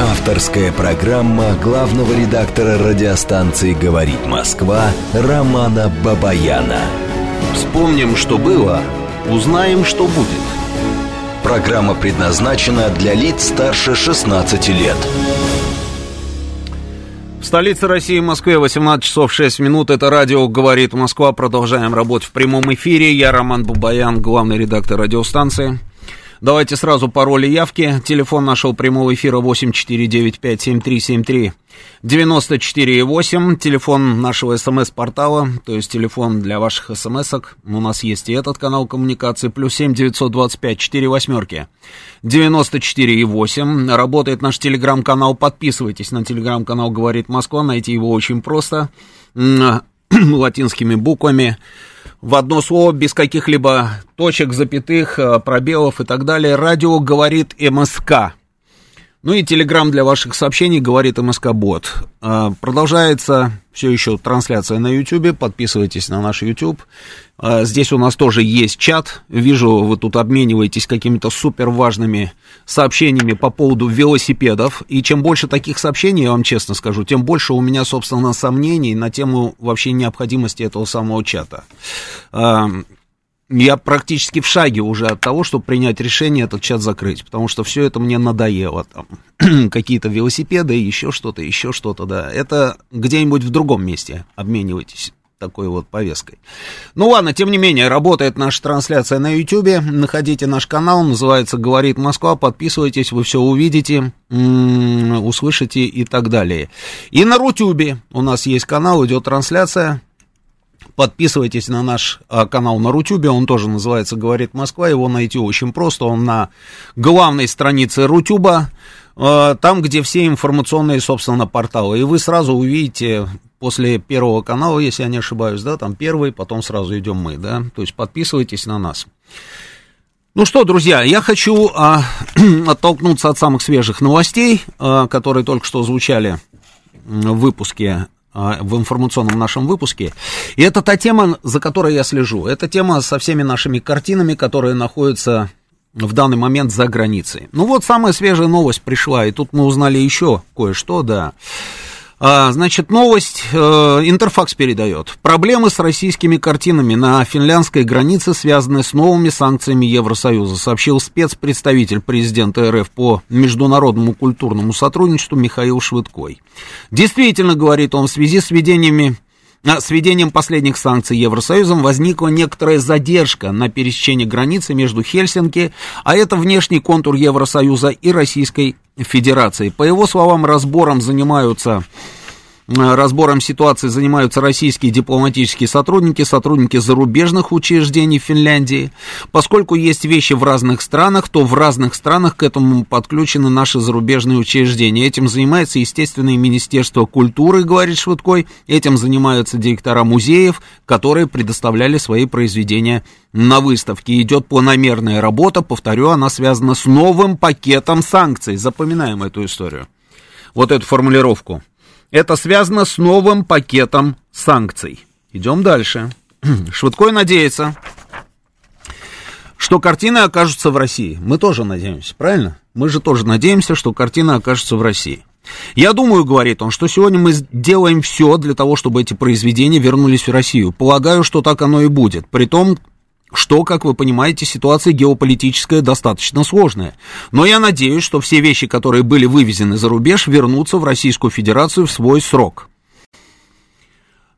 Авторская программа главного редактора радиостанции «Говорит Москва» Романа Бабаяна. Вспомним, что было, узнаем, что будет. Программа предназначена для лиц старше 16 лет. В столице России, Москве, 18 часов 6 минут. Это радио «Говорит Москва». Продолжаем работать в прямом эфире. Я Роман Бабаян, главный редактор радиостанции. Давайте сразу пароли явки. Телефон нашего прямого эфира 8495-7373. 94,8. Телефон нашего смс-портала, то есть телефон для ваших смс-ок. У нас есть и этот канал коммуникации. Плюс 7 925 4 восьмерки. 94,8. Работает наш телеграм-канал. Подписывайтесь на телеграм-канал «Говорит Москва». Найти его очень просто. Латинскими буквами в одно слово, без каких-либо точек, запятых, э, пробелов и так далее. Радио говорит МСК. Ну и телеграм для ваших сообщений говорит МСК Бот. А, продолжается все еще трансляция на YouTube. Подписывайтесь на наш YouTube. А, здесь у нас тоже есть чат. Вижу, вы тут обмениваетесь какими-то супер важными сообщениями по поводу велосипедов. И чем больше таких сообщений, я вам честно скажу, тем больше у меня, собственно, сомнений на тему вообще необходимости этого самого чата. А, я практически в шаге уже от того, чтобы принять решение этот чат закрыть, потому что все это мне надоело. Какие-то велосипеды, еще что-то, еще что-то, да. Это где-нибудь в другом месте обменивайтесь такой вот повесткой. Ну ладно, тем не менее, работает наша трансляция на YouTube. Находите наш канал, называется «Говорит Москва». Подписывайтесь, вы все увидите, услышите и так далее. И на Рутюбе у нас есть канал, идет трансляция. Подписывайтесь на наш а, канал на Рутюбе, он тоже называется «Говорит Москва», его найти очень просто, он на главной странице Рутюба, а, там, где все информационные, собственно, порталы, и вы сразу увидите после первого канала, если я не ошибаюсь, да, там первый, потом сразу идем мы, да, то есть подписывайтесь на нас. Ну что, друзья, я хочу а, оттолкнуться от самых свежих новостей, а, которые только что звучали в выпуске а, в информационном нашем выпуске. И это та тема, за которой я слежу. Это тема со всеми нашими картинами, которые находятся в данный момент за границей. Ну вот самая свежая новость пришла, и тут мы узнали еще кое-что, да. А, значит, новость э, Интерфакс передает. Проблемы с российскими картинами на финляндской границе связаны с новыми санкциями Евросоюза, сообщил спецпредставитель президента РФ по международному культурному сотрудничеству Михаил Швыдкой. Действительно, говорит он, в связи с введениями с введением последних санкций Евросоюзом возникла некоторая задержка на пересечении границы между Хельсинки, а это внешний контур Евросоюза и Российской Федерации. По его словам, разбором занимаются разбором ситуации занимаются российские дипломатические сотрудники, сотрудники зарубежных учреждений Финляндии. Поскольку есть вещи в разных странах, то в разных странах к этому подключены наши зарубежные учреждения. Этим занимается, естественно, и Министерство культуры, говорит Швыдкой. Этим занимаются директора музеев, которые предоставляли свои произведения на выставке. Идет планомерная работа, повторю, она связана с новым пакетом санкций. Запоминаем эту историю. Вот эту формулировку. Это связано с новым пакетом санкций. Идем дальше. Швыдкой надеется, что картины окажутся в России. Мы тоже надеемся, правильно? Мы же тоже надеемся, что картины окажутся в России. Я думаю, говорит он, что сегодня мы делаем все для того, чтобы эти произведения вернулись в Россию. Полагаю, что так оно и будет. При том, что, как вы понимаете, ситуация геополитическая достаточно сложная. Но я надеюсь, что все вещи, которые были вывезены за рубеж, вернутся в Российскую Федерацию в свой срок.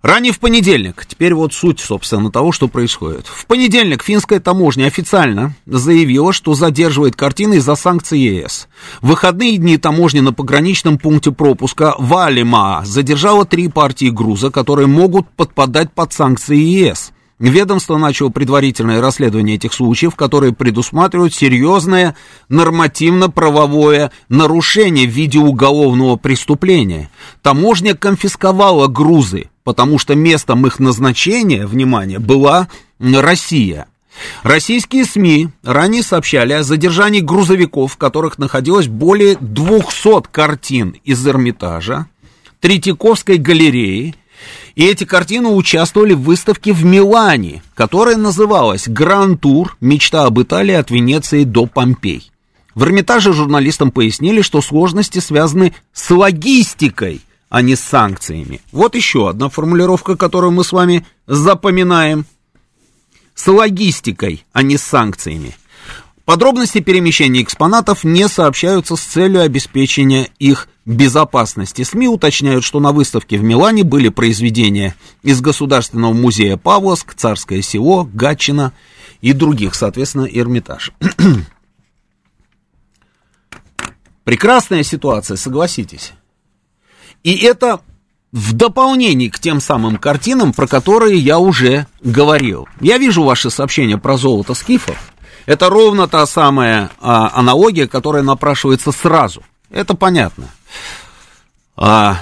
Ранее в понедельник, теперь вот суть, собственно, того, что происходит. В понедельник финская таможня официально заявила, что задерживает картины из-за санкций ЕС. В выходные дни таможня на пограничном пункте пропуска Валима задержала три партии груза, которые могут подпадать под санкции ЕС – Ведомство начало предварительное расследование этих случаев, которые предусматривают серьезное нормативно-правовое нарушение в виде уголовного преступления. Таможня конфисковала грузы, потому что местом их назначения, внимание, была Россия. Российские СМИ ранее сообщали о задержании грузовиков, в которых находилось более 200 картин из Эрмитажа, Третьяковской галереи и эти картины участвовали в выставке в Милане, которая называлась «Гран-тур. Мечта об Италии от Венеции до Помпей». В Эрмитаже журналистам пояснили, что сложности связаны с логистикой, а не с санкциями. Вот еще одна формулировка, которую мы с вами запоминаем. С логистикой, а не с санкциями. Подробности перемещения экспонатов не сообщаются с целью обеспечения их безопасности. СМИ уточняют, что на выставке в Милане были произведения из Государственного музея Павловск, Царское село, Гатчина и других, соответственно, Эрмитаж. Прекрасная ситуация, согласитесь. И это в дополнение к тем самым картинам, про которые я уже говорил. Я вижу ваши сообщения про золото скифов. Это ровно та самая а, аналогия, которая напрашивается сразу. Это понятно. А,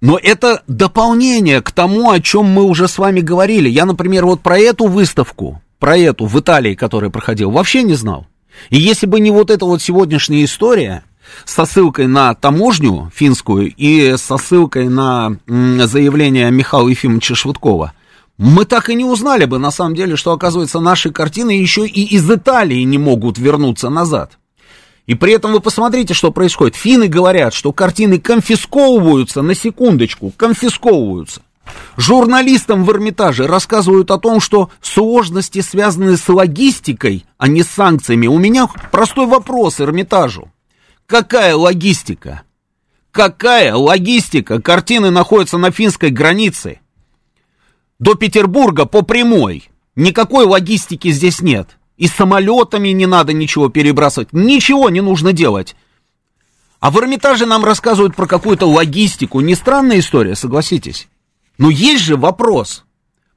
но это дополнение к тому, о чем мы уже с вами говорили. Я, например, вот про эту выставку, про эту в Италии, которая проходила, вообще не знал. И если бы не вот эта вот сегодняшняя история со ссылкой на таможню финскую и со ссылкой на заявление Михаила Ефимовича Швыдкова, мы так и не узнали бы, на самом деле, что, оказывается, наши картины еще и из Италии не могут вернуться назад. И при этом вы посмотрите, что происходит. Финны говорят, что картины конфисковываются, на секундочку, конфисковываются. Журналистам в Эрмитаже рассказывают о том, что сложности связаны с логистикой, а не с санкциями. У меня простой вопрос Эрмитажу. Какая логистика? Какая логистика? Картины находятся на финской границе. До Петербурга по прямой. Никакой логистики здесь нет. И самолетами не надо ничего перебрасывать. Ничего не нужно делать. А в Эрмитаже нам рассказывают про какую-то логистику. Не странная история, согласитесь. Но есть же вопрос.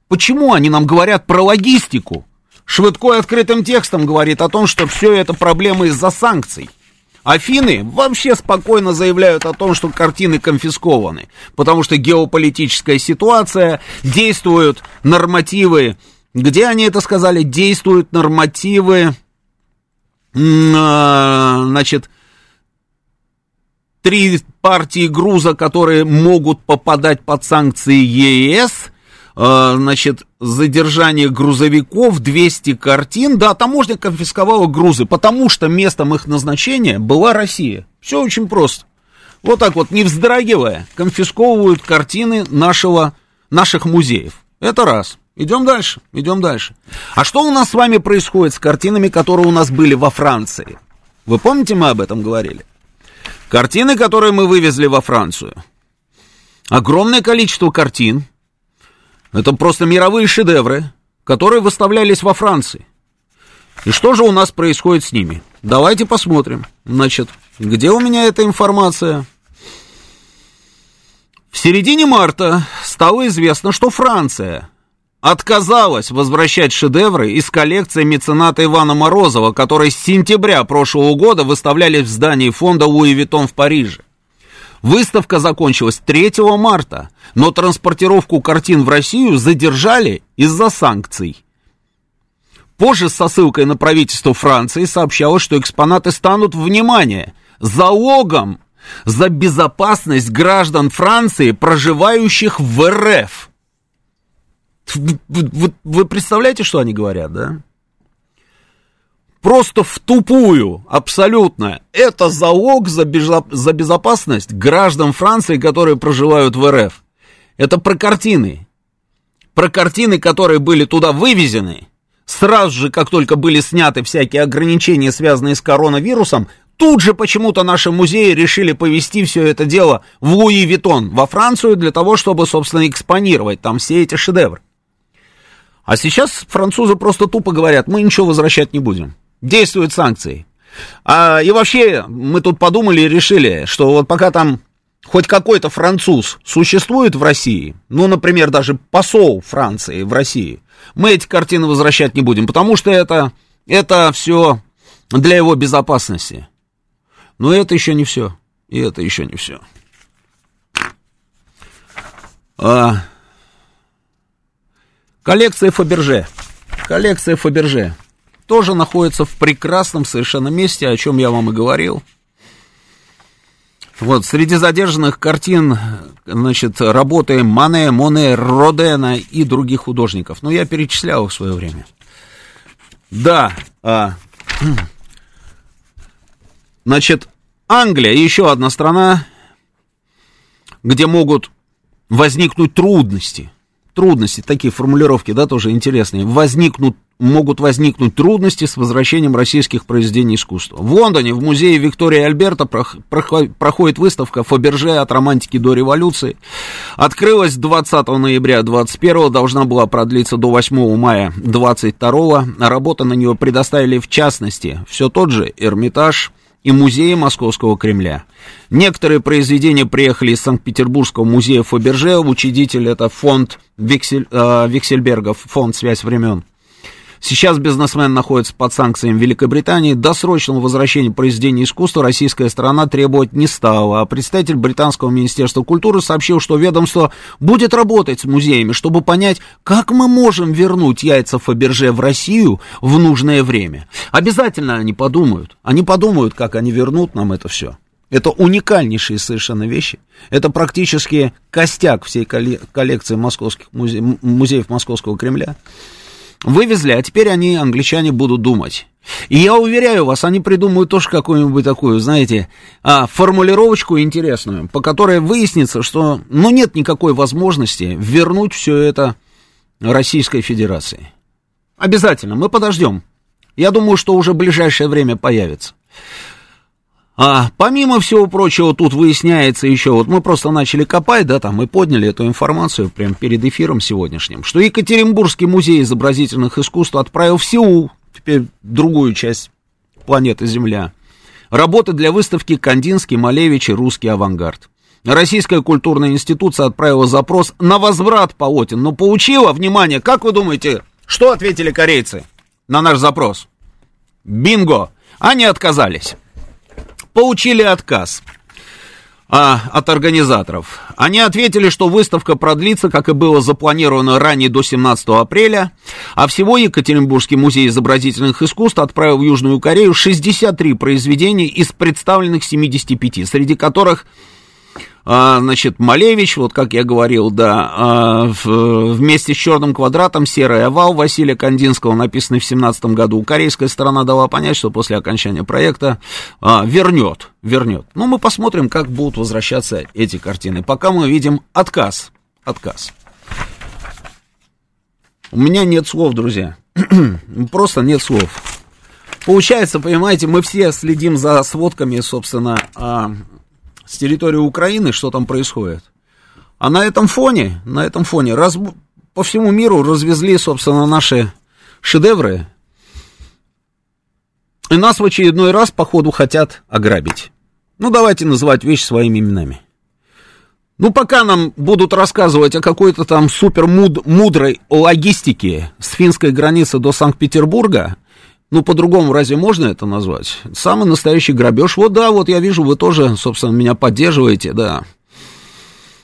Почему они нам говорят про логистику? Швыдкой открытым текстом говорит о том, что все это проблемы из-за санкций. Афины вообще спокойно заявляют о том, что картины конфискованы, потому что геополитическая ситуация, действуют нормативы, где они это сказали, действуют нормативы, а, значит, три партии груза, которые могут попадать под санкции ЕС, значит, задержание грузовиков, 200 картин, да, таможня конфисковала грузы, потому что местом их назначения была Россия. Все очень просто. Вот так вот, не вздрагивая, конфисковывают картины нашего, наших музеев. Это раз. Идем дальше, идем дальше. А что у нас с вами происходит с картинами, которые у нас были во Франции? Вы помните, мы об этом говорили? Картины, которые мы вывезли во Францию. Огромное количество картин. Это просто мировые шедевры, которые выставлялись во Франции. И что же у нас происходит с ними? Давайте посмотрим. Значит, где у меня эта информация? В середине марта стало известно, что Франция отказалась возвращать шедевры из коллекции мецената Ивана Морозова, которые с сентября прошлого года выставлялись в здании фонда Луи Виттон в Париже. Выставка закончилась 3 марта, но транспортировку картин в Россию задержали из-за санкций. Позже со ссылкой на правительство Франции сообщалось, что экспонаты станут, внимание, залогом за безопасность граждан Франции, проживающих в РФ. Вы, вы, представляете, что они говорят, да? Просто в тупую, абсолютно. Это залог за, безо, за безопасность граждан Франции, которые проживают в РФ. Это про картины. Про картины, которые были туда вывезены. Сразу же, как только были сняты всякие ограничения, связанные с коронавирусом, тут же почему-то наши музеи решили повести все это дело в Луи Витон, во Францию, для того, чтобы, собственно, экспонировать там все эти шедевры. А сейчас французы просто тупо говорят, мы ничего возвращать не будем. Действуют санкции. А, и вообще, мы тут подумали и решили, что вот пока там хоть какой-то француз существует в России, ну, например, даже посол Франции в России, мы эти картины возвращать не будем, потому что это, это все для его безопасности. Но это еще не все. И это еще не все. А, Коллекция Фаберже. Коллекция Фаберже тоже находится в прекрасном совершенно месте, о чем я вам и говорил. Вот, среди задержанных картин, значит, работы Мане, Моне, Родена и других художников. Ну, я перечислял их в свое время. Да, а, Значит, Англия, еще одна страна, где могут возникнуть трудности. Трудности, такие формулировки, да, тоже интересные. Возникнут, могут возникнуть трудности с возвращением российских произведений искусства. В Лондоне, в музее Виктории Альберта проходит выставка Фаберже от романтики до революции. Открылась 20 ноября 21 должна была продлиться до 8 мая 22 Работа на нее предоставили в частности все тот же Эрмитаж, и музея Московского Кремля. Некоторые произведения приехали из Санкт-Петербургского музея Фаберже, учредитель это фонд Виксель, э, Виксельбергов, фонд «Связь времен». Сейчас бизнесмен находится под санкциями Великобритании. Досрочного возвращения произведений искусства российская сторона требовать не стала. А представитель британского министерства культуры сообщил, что ведомство будет работать с музеями, чтобы понять, как мы можем вернуть яйца Фаберже в Россию в нужное время. Обязательно они подумают. Они подумают, как они вернут нам это все. Это уникальнейшие совершенно вещи. Это практически костяк всей коллекции московских музе... музеев Московского Кремля. Вывезли, а теперь они, англичане, будут думать. И я уверяю вас, они придумают тоже какую-нибудь такую, знаете, а, формулировочку интересную, по которой выяснится, что, ну, нет никакой возможности вернуть все это Российской Федерации. Обязательно, мы подождем. Я думаю, что уже в ближайшее время появится. А помимо всего прочего, тут выясняется еще, вот мы просто начали копать, да, там, мы подняли эту информацию прямо перед эфиром сегодняшним, что Екатеринбургский музей изобразительных искусств отправил в Сеул, теперь другую часть планеты Земля, работы для выставки Кандинский, Малевич и русский авангард. Российская культурная институция отправила запрос на возврат полотен, но получила, внимание, как вы думаете, что ответили корейцы на наш запрос? Бинго! Они отказались получили отказ а, от организаторов. Они ответили, что выставка продлится, как и было запланировано ранее, до 17 апреля, а всего Екатеринбургский музей изобразительных искусств отправил в Южную Корею 63 произведения из представленных 75, среди которых значит, Малевич, вот как я говорил, да, а, вместе с черным квадратом «Серый овал» Василия Кандинского, написанный в 17 году. Корейская сторона дала понять, что после окончания проекта а, вернет, вернет. Ну, мы посмотрим, как будут возвращаться эти картины. Пока мы видим отказ, отказ. У меня нет слов, друзья. Просто нет слов. Получается, понимаете, мы все следим за сводками, собственно, с территории Украины, что там происходит. А на этом фоне, на этом фоне раз, по всему миру развезли, собственно, наши шедевры. И нас в очередной раз, походу, хотят ограбить. Ну, давайте называть вещи своими именами. Ну, пока нам будут рассказывать о какой-то там супер муд мудрой логистике с финской границы до Санкт-Петербурга, ну, по-другому разве можно это назвать? Самый настоящий грабеж. Вот да, вот я вижу, вы тоже, собственно, меня поддерживаете, да.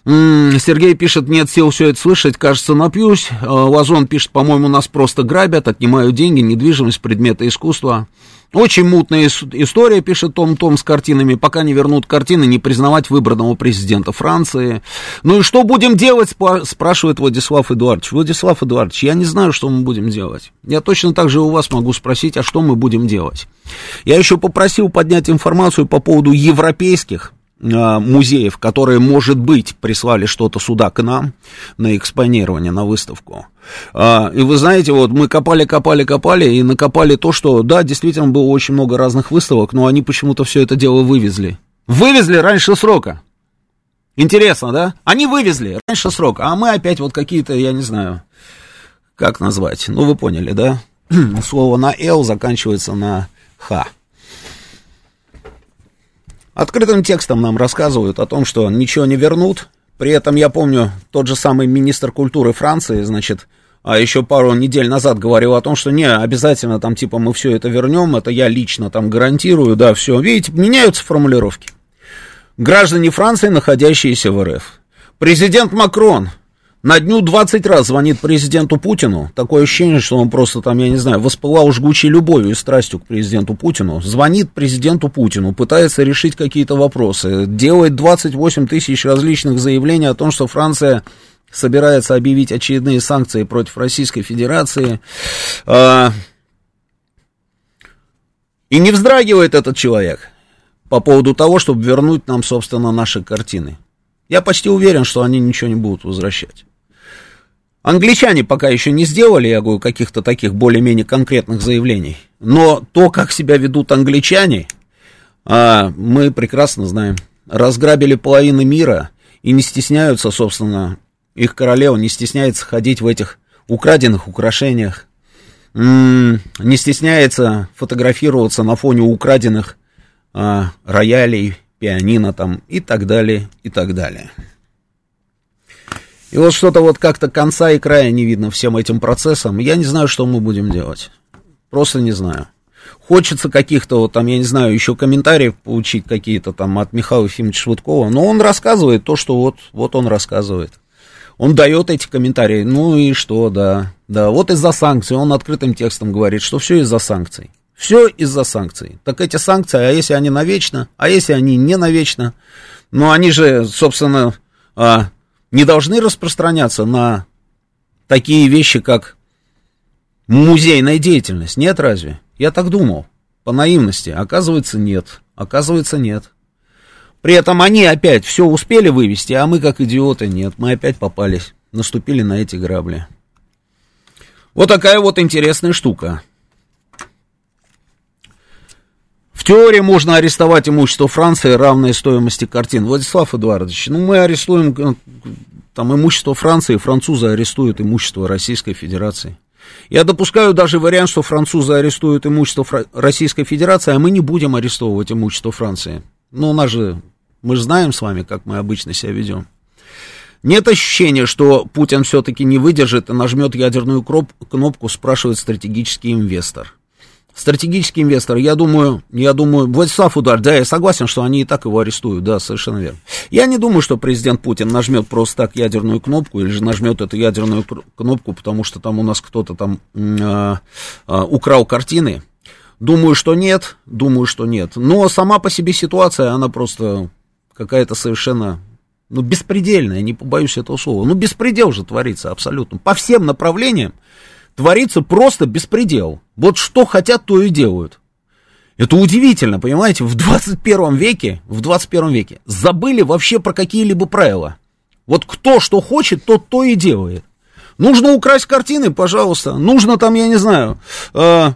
Сергей пишет, нет сил все это слышать, кажется, напьюсь. А, Лазон пишет, по-моему, нас просто грабят, отнимают деньги, недвижимость, предметы искусства. Очень мутная история, пишет Том Том с картинами. Пока не вернут картины, не признавать выбранного президента Франции. Ну и что будем делать, спрашивает Владислав Эдуардович. Владислав Эдуардович, я не знаю, что мы будем делать. Я точно так же у вас могу спросить, а что мы будем делать. Я еще попросил поднять информацию по поводу европейских музеев, которые, может быть, прислали что-то сюда к нам на экспонирование, на выставку. А, и вы знаете, вот мы копали, копали, копали и накопали то, что, да, действительно было очень много разных выставок, но они почему-то все это дело вывезли. Вывезли раньше срока. Интересно, да? Они вывезли раньше срока, а мы опять вот какие-то, я не знаю, как назвать. Ну, вы поняли, да? Слово на «л» заканчивается на «х». Открытым текстом нам рассказывают о том, что ничего не вернут. При этом я помню, тот же самый министр культуры Франции, значит, а еще пару недель назад говорил о том, что не, обязательно там типа мы все это вернем, это я лично там гарантирую, да, все. Видите, меняются формулировки. Граждане Франции, находящиеся в РФ. Президент Макрон на дню 20 раз звонит президенту Путину. Такое ощущение, что он просто там, я не знаю, воспылал жгучей любовью и страстью к президенту Путину. Звонит президенту Путину, пытается решить какие-то вопросы. Делает 28 тысяч различных заявлений о том, что Франция собирается объявить очередные санкции против Российской Федерации. А, и не вздрагивает этот человек. по поводу того, чтобы вернуть нам, собственно, наши картины. Я почти уверен, что они ничего не будут возвращать. Англичане пока еще не сделали, я говорю, каких-то таких более-менее конкретных заявлений. Но то, как себя ведут англичане, а, мы прекрасно знаем. Разграбили половину мира и не стесняются, собственно, их королева не стесняется ходить в этих украденных украшениях, не стесняется фотографироваться на фоне украденных а, роялей, пианино там и так далее, и так далее. И вот что-то вот как-то конца и края не видно всем этим процессам. Я не знаю, что мы будем делать. Просто не знаю. Хочется каких-то вот там, я не знаю, еще комментариев получить какие-то там от Михаила Ефимовича Швыдкова. Но он рассказывает то, что вот, вот он рассказывает. Он дает эти комментарии. Ну и что, да. Да, вот из-за санкций. Он открытым текстом говорит, что все из-за санкций. Все из-за санкций. Так эти санкции, а если они навечно, а если они не навечно, ну они же, собственно, а, не должны распространяться на такие вещи, как музейная деятельность. Нет разве? Я так думал, по наивности. Оказывается, нет. Оказывается, нет. При этом они опять все успели вывести, а мы, как идиоты, нет. Мы опять попались, наступили на эти грабли. Вот такая вот интересная штука. В теории можно арестовать имущество Франции, равное стоимости картин. Владислав Эдуардович, ну мы арестуем э, там имущество Франции, французы арестуют имущество Российской Федерации. Я допускаю даже вариант, что французы арестуют имущество Российской Федерации, а мы не будем арестовывать имущество Франции. Ну, у нас же, мы же знаем с вами, как мы обычно себя ведем. Нет ощущения, что Путин все-таки не выдержит и нажмет ядерную кнопку, спрашивает стратегический инвестор стратегический инвестор, я думаю, я думаю, Владислав Удар, да, я согласен, что они и так его арестуют, да, совершенно верно. Я не думаю, что президент Путин нажмет просто так ядерную кнопку, или же нажмет эту ядерную кнопку, потому что там у нас кто-то там э, э, украл картины. Думаю, что нет, думаю, что нет. Но сама по себе ситуация, она просто какая-то совершенно ну, беспредельная, не побоюсь этого слова. Ну, беспредел же творится абсолютно. По всем направлениям творится просто беспредел. Вот что хотят, то и делают. Это удивительно, понимаете, в 21 веке, в 21 веке забыли вообще про какие-либо правила. Вот кто что хочет, тот то и делает. Нужно украсть картины, пожалуйста. Нужно там, я не знаю, э,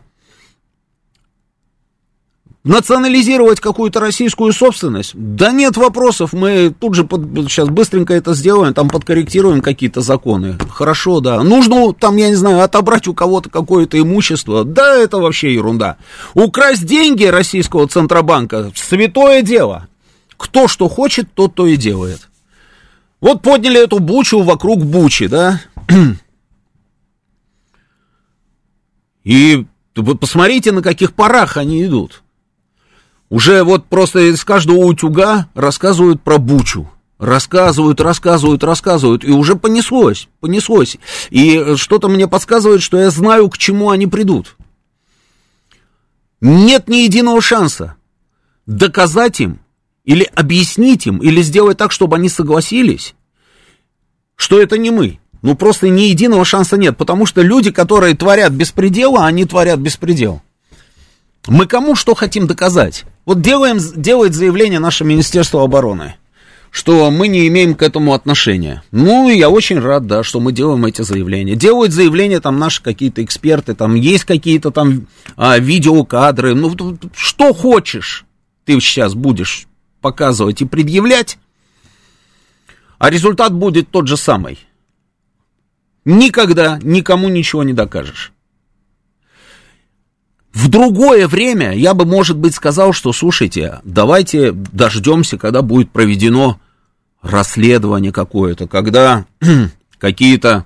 национализировать какую-то российскую собственность? Да нет вопросов, мы тут же под, сейчас быстренько это сделаем, там подкорректируем какие-то законы. Хорошо, да. Нужно там, я не знаю, отобрать у кого-то какое-то имущество. Да, это вообще ерунда. Украсть деньги российского Центробанка – святое дело. Кто что хочет, тот то и делает. Вот подняли эту бучу вокруг бучи, да? И посмотрите, на каких парах они идут. Уже вот просто из каждого утюга рассказывают про Бучу. Рассказывают, рассказывают, рассказывают, и уже понеслось, понеслось. И что-то мне подсказывает, что я знаю, к чему они придут. Нет ни единого шанса доказать им, или объяснить им, или сделать так, чтобы они согласились, что это не мы. Ну, просто ни единого шанса нет, потому что люди, которые творят беспредела, они творят беспредел. Мы кому что хотим доказать? Вот делаем, делает заявление наше Министерство обороны, что мы не имеем к этому отношения. Ну, я очень рад, да, что мы делаем эти заявления. Делают заявления там наши какие-то эксперты, там есть какие-то там а, видеокадры. Ну, что хочешь, ты сейчас будешь показывать и предъявлять, а результат будет тот же самый. Никогда никому ничего не докажешь. В другое время я бы, может быть, сказал, что, слушайте, давайте дождемся, когда будет проведено расследование какое-то, когда какие-то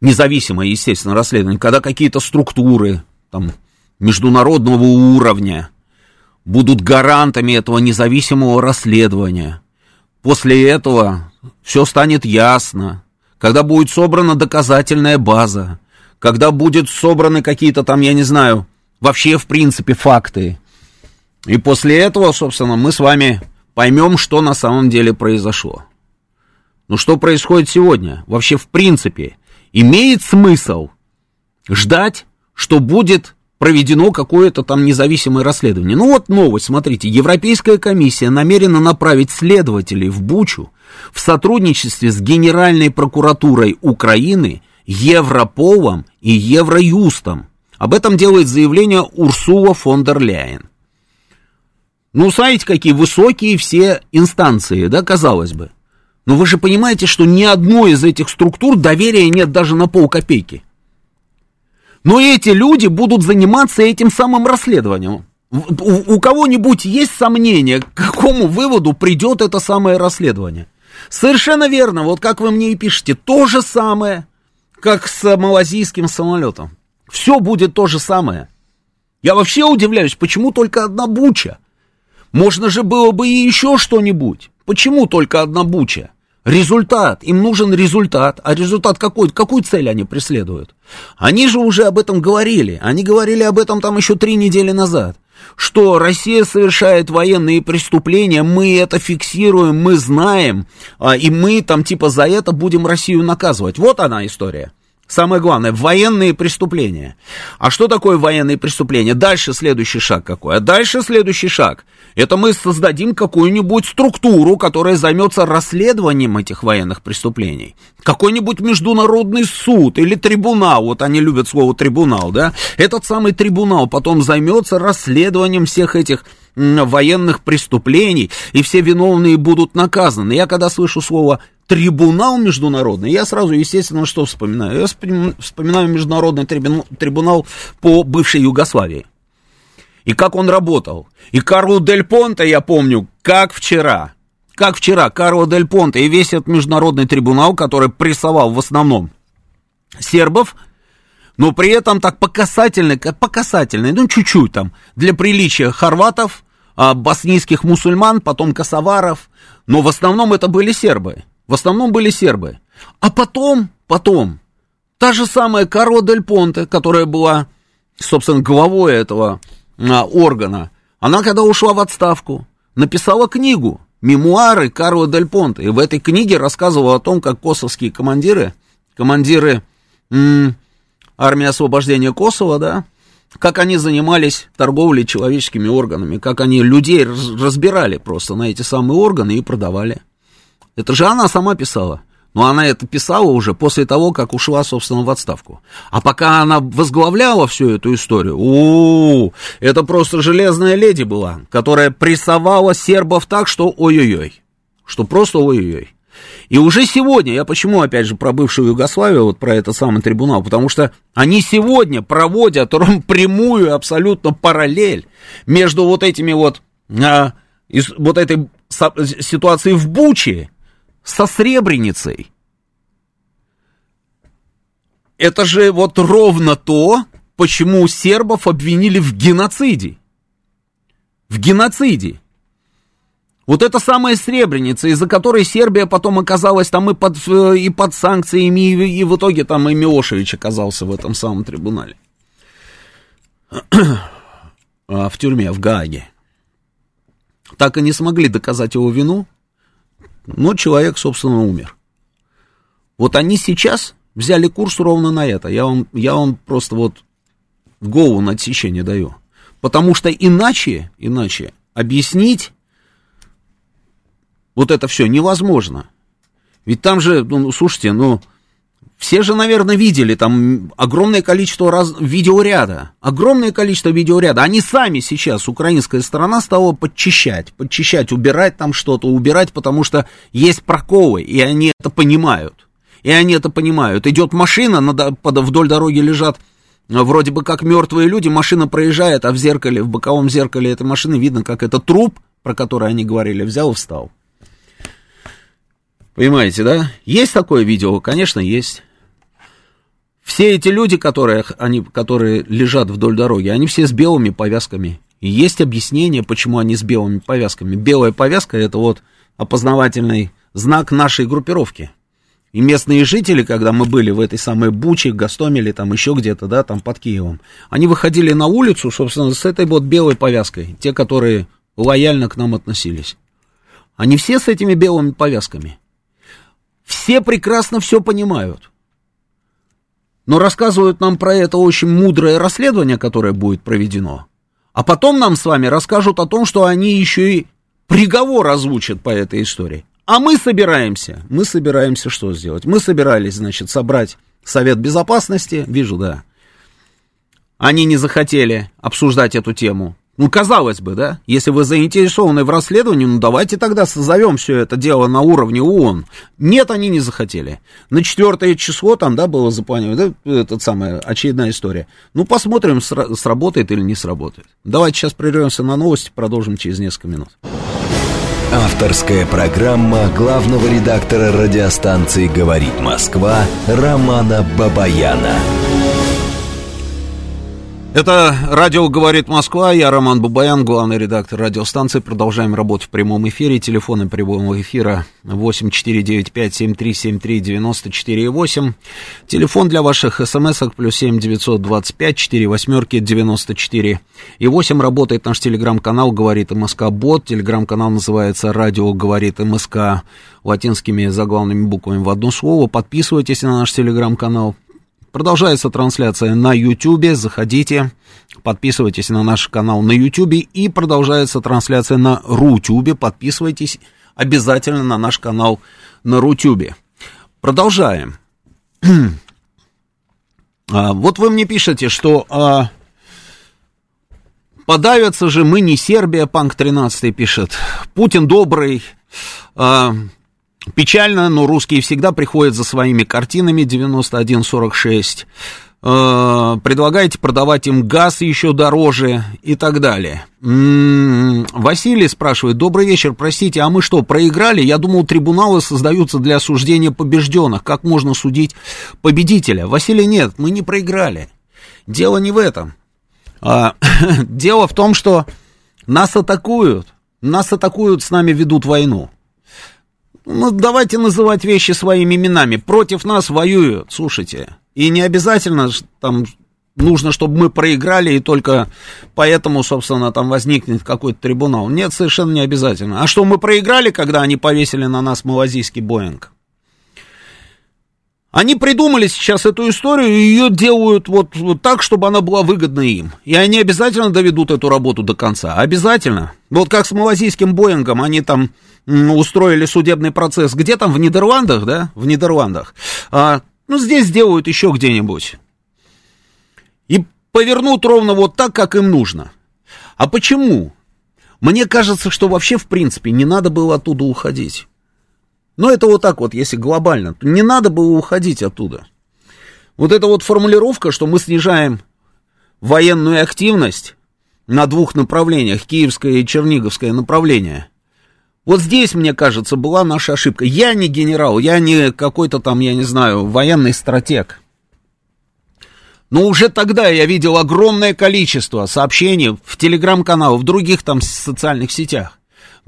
независимое, естественно, расследование, когда какие-то структуры там, международного уровня будут гарантами этого независимого расследования. После этого все станет ясно, когда будет собрана доказательная база, когда будут собраны какие-то там, я не знаю, вообще в принципе факты. И после этого, собственно, мы с вами поймем, что на самом деле произошло. Ну что происходит сегодня? Вообще в принципе имеет смысл ждать, что будет проведено какое-то там независимое расследование. Ну вот новость, смотрите, Европейская комиссия намерена направить следователей в Бучу в сотрудничестве с Генеральной прокуратурой Украины, Европолом и Евроюстом. Об этом делает заявление Урсула фон дер Ляйен. Ну, знаете, какие высокие все инстанции, да, казалось бы. Но вы же понимаете, что ни одной из этих структур доверия нет даже на полкопейки. Но эти люди будут заниматься этим самым расследованием. У, у кого-нибудь есть сомнение, к какому выводу придет это самое расследование? Совершенно верно, вот как вы мне и пишете, то же самое, как с малазийским самолетом. Все будет то же самое. Я вообще удивляюсь, почему только одна буча? Можно же было бы и еще что-нибудь. Почему только одна буча? Результат. Им нужен результат. А результат какой? Какую цель они преследуют? Они же уже об этом говорили. Они говорили об этом там еще три недели назад. Что Россия совершает военные преступления, мы это фиксируем, мы знаем, а, и мы там типа за это будем Россию наказывать. Вот она история. Самое главное, военные преступления. А что такое военные преступления? Дальше следующий шаг какой? А дальше следующий шаг. Это мы создадим какую-нибудь структуру, которая займется расследованием этих военных преступлений. Какой-нибудь международный суд или трибунал, вот они любят слово трибунал, да? Этот самый трибунал потом займется расследованием всех этих военных преступлений, и все виновные будут наказаны. Я когда слышу слово трибунал международный, я сразу, естественно, что вспоминаю? Я вспоминаю международный трибунал по бывшей Югославии. И как он работал. И Карло Дель Понте, я помню, как вчера. Как вчера Карло Дель Понте и весь этот международный трибунал, который прессовал в основном сербов, но при этом так по касательной, по касательной, ну чуть-чуть там, для приличия хорватов, а, боснийских мусульман, потом косоваров, но в основном это были сербы. В основном были сербы. А потом, потом, та же самая Каро Дель Понте, которая была, собственно, главой этого а, органа, она когда ушла в отставку, написала книгу «Мемуары Карло Дель Понте». И в этой книге рассказывала о том, как косовские командиры, командиры м- армии освобождения Косово, да, как они занимались торговлей человеческими органами, как они людей разбирали просто на эти самые органы и продавали. Это же она сама писала. Но она это писала уже после того, как ушла, собственно, в отставку. А пока она возглавляла всю эту историю, у, это просто железная леди была, которая прессовала сербов так, что ой-ой-ой. Что просто ой-ой-ой. И уже сегодня, я почему, опять же, про бывшую Югославию, вот про этот самый трибунал, потому что они сегодня проводят прямую абсолютно параллель между вот этими вот, а, вот этой ситуацией в Буче со Сребреницей. Это же вот ровно то, почему сербов обвинили в геноциде. В геноциде. Вот это самая Сребреница, из-за которой Сербия потом оказалась там и под, и под санкциями, и, и в итоге там и Милошевич оказался в этом самом трибунале. А, в тюрьме, в Гааге. Так и не смогли доказать его вину, но человек, собственно, умер. Вот они сейчас взяли курс ровно на это. Я вам, я вам просто вот в голову на отсечение даю. Потому что иначе, иначе объяснить вот это все невозможно. Ведь там же, ну, слушайте, ну, все же, наверное, видели там огромное количество раз... видеоряда. Огромное количество видеоряда. Они сами сейчас, украинская сторона, стала подчищать. Подчищать, убирать там что-то, убирать, потому что есть проколы, и они это понимают. И они это понимают. Идет машина, надо, под, вдоль дороги лежат вроде бы как мертвые люди, машина проезжает, а в зеркале, в боковом зеркале этой машины видно, как это труп, про который они говорили, взял и встал. Понимаете, да? Есть такое видео? Конечно, есть. Все эти люди, которые, они, которые лежат вдоль дороги, они все с белыми повязками. И есть объяснение, почему они с белыми повязками. Белая повязка это вот опознавательный знак нашей группировки. И местные жители, когда мы были в этой самой Буче, Гастомеле, там еще где-то, да, там под Киевом, они выходили на улицу, собственно, с этой вот белой повязкой, те, которые лояльно к нам относились. Они все с этими белыми повязками. Все прекрасно все понимают. Но рассказывают нам про это очень мудрое расследование, которое будет проведено. А потом нам с вами расскажут о том, что они еще и приговор озвучат по этой истории. А мы собираемся, мы собираемся что сделать? Мы собирались, значит, собрать Совет Безопасности, вижу, да. Они не захотели обсуждать эту тему. Ну, казалось бы, да, если вы заинтересованы в расследовании, ну, давайте тогда созовем все это дело на уровне ООН. Нет, они не захотели. На четвертое число там, да, было запланировано, да, этот самая очередная история. Ну, посмотрим, сработает или не сработает. Давайте сейчас прервемся на новости, продолжим через несколько минут. Авторская программа главного редактора радиостанции «Говорит Москва» Романа Бабаяна. Это радио «Говорит Москва», я Роман Бабаян, главный редактор радиостанции. Продолжаем работу в прямом эфире. Телефоны прямого эфира 8495-7373-94,8. Телефон для ваших смс-ок плюс 7 925 4 восьмерки 94 и 8. Работает наш телеграм-канал «Говорит МСК Бот». Телеграм-канал называется «Радио Говорит МСК» латинскими заглавными буквами в одно слово. Подписывайтесь на наш телеграм-канал. Продолжается трансляция на YouTube, заходите, подписывайтесь на наш канал на YouTube и продолжается трансляция на Рутюбе, подписывайтесь обязательно на наш канал на Рутюбе. Продолжаем. а, вот вы мне пишете, что а, подавятся же мы не Сербия, Панк 13 пишет, Путин добрый, а, Печально, но русские всегда приходят за своими картинами 9146. Э, предлагаете продавать им газ еще дороже и так далее. М-м-м. Василий спрашивает, добрый вечер, простите, а мы что, проиграли? Я думал, трибуналы создаются для осуждения побежденных. Как можно судить победителя? Василий, нет, мы не проиграли. Дело не в этом. А, дело в том, что нас атакуют. Нас атакуют, с нами ведут войну. Ну, давайте называть вещи своими именами. Против нас воюют, слушайте. И не обязательно там нужно, чтобы мы проиграли, и только поэтому, собственно, там возникнет какой-то трибунал. Нет, совершенно не обязательно. А что, мы проиграли, когда они повесили на нас малазийский Боинг? Они придумали сейчас эту историю и ее делают вот, вот так, чтобы она была выгодна им. И они обязательно доведут эту работу до конца. Обязательно. Вот как с малазийским Боингом, они там устроили судебный процесс. Где там, в Нидерландах, да? В Нидерландах. А, ну, здесь сделают еще где-нибудь. И повернут ровно вот так, как им нужно. А почему? Мне кажется, что вообще, в принципе, не надо было оттуда уходить. Но это вот так вот, если глобально. Не надо было уходить оттуда. Вот эта вот формулировка, что мы снижаем военную активность на двух направлениях, киевское и черниговское направление. Вот здесь, мне кажется, была наша ошибка. Я не генерал, я не какой-то там, я не знаю, военный стратег. Но уже тогда я видел огромное количество сообщений в телеграм-каналах, в других там социальных сетях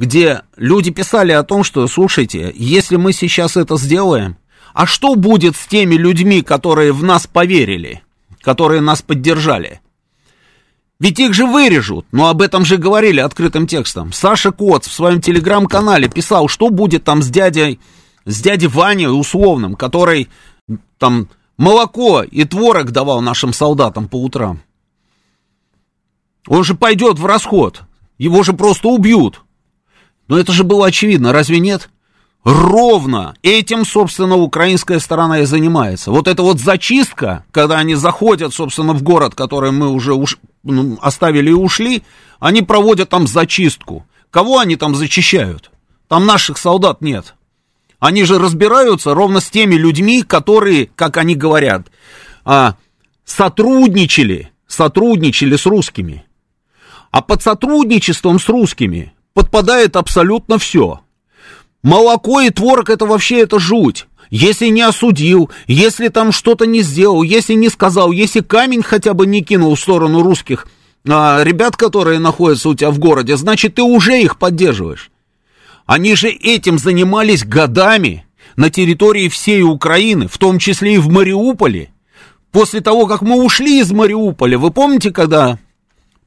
где люди писали о том, что, слушайте, если мы сейчас это сделаем, а что будет с теми людьми, которые в нас поверили, которые нас поддержали? Ведь их же вырежут, но об этом же говорили открытым текстом. Саша Коц в своем телеграм-канале писал, что будет там с дядей, с дядей Ваней условным, который там молоко и творог давал нашим солдатам по утрам. Он же пойдет в расход, его же просто убьют. Но это же было очевидно, разве нет? Ровно этим, собственно, украинская сторона и занимается. Вот эта вот зачистка, когда они заходят, собственно, в город, который мы уже уж, ну, оставили и ушли, они проводят там зачистку. Кого они там зачищают? Там наших солдат нет. Они же разбираются ровно с теми людьми, которые, как они говорят, а, сотрудничали, сотрудничали с русскими. А под сотрудничеством с русскими подпадает абсолютно все. Молоко и творог это вообще это жуть. Если не осудил, если там что-то не сделал, если не сказал, если камень хотя бы не кинул в сторону русских а, ребят, которые находятся у тебя в городе, значит, ты уже их поддерживаешь. Они же этим занимались годами на территории всей Украины, в том числе и в Мариуполе. После того, как мы ушли из Мариуполя, вы помните, когда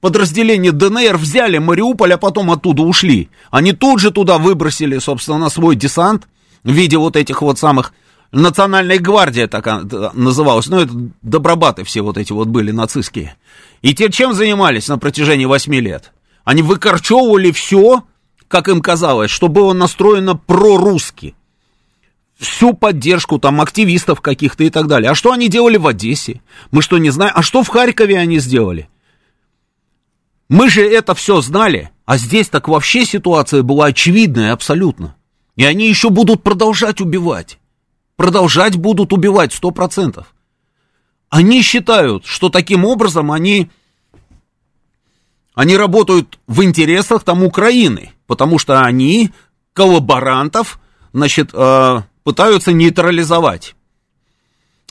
подразделения ДНР взяли Мариуполь, а потом оттуда ушли. Они тут же туда выбросили, собственно, свой десант в виде вот этих вот самых Национальная гвардия так называлась. Ну, это добробаты все вот эти вот были нацистские. И те чем занимались на протяжении восьми лет? Они выкорчевывали все, как им казалось, что было настроено прорусски. Всю поддержку там активистов каких-то и так далее. А что они делали в Одессе? Мы что, не знаем? А что в Харькове они сделали? Мы же это все знали, а здесь так вообще ситуация была очевидная абсолютно. И они еще будут продолжать убивать. Продолжать будут убивать, сто процентов. Они считают, что таким образом они они работают в интересах там Украины, потому что они коллаборантов, значит, э, пытаются нейтрализовать.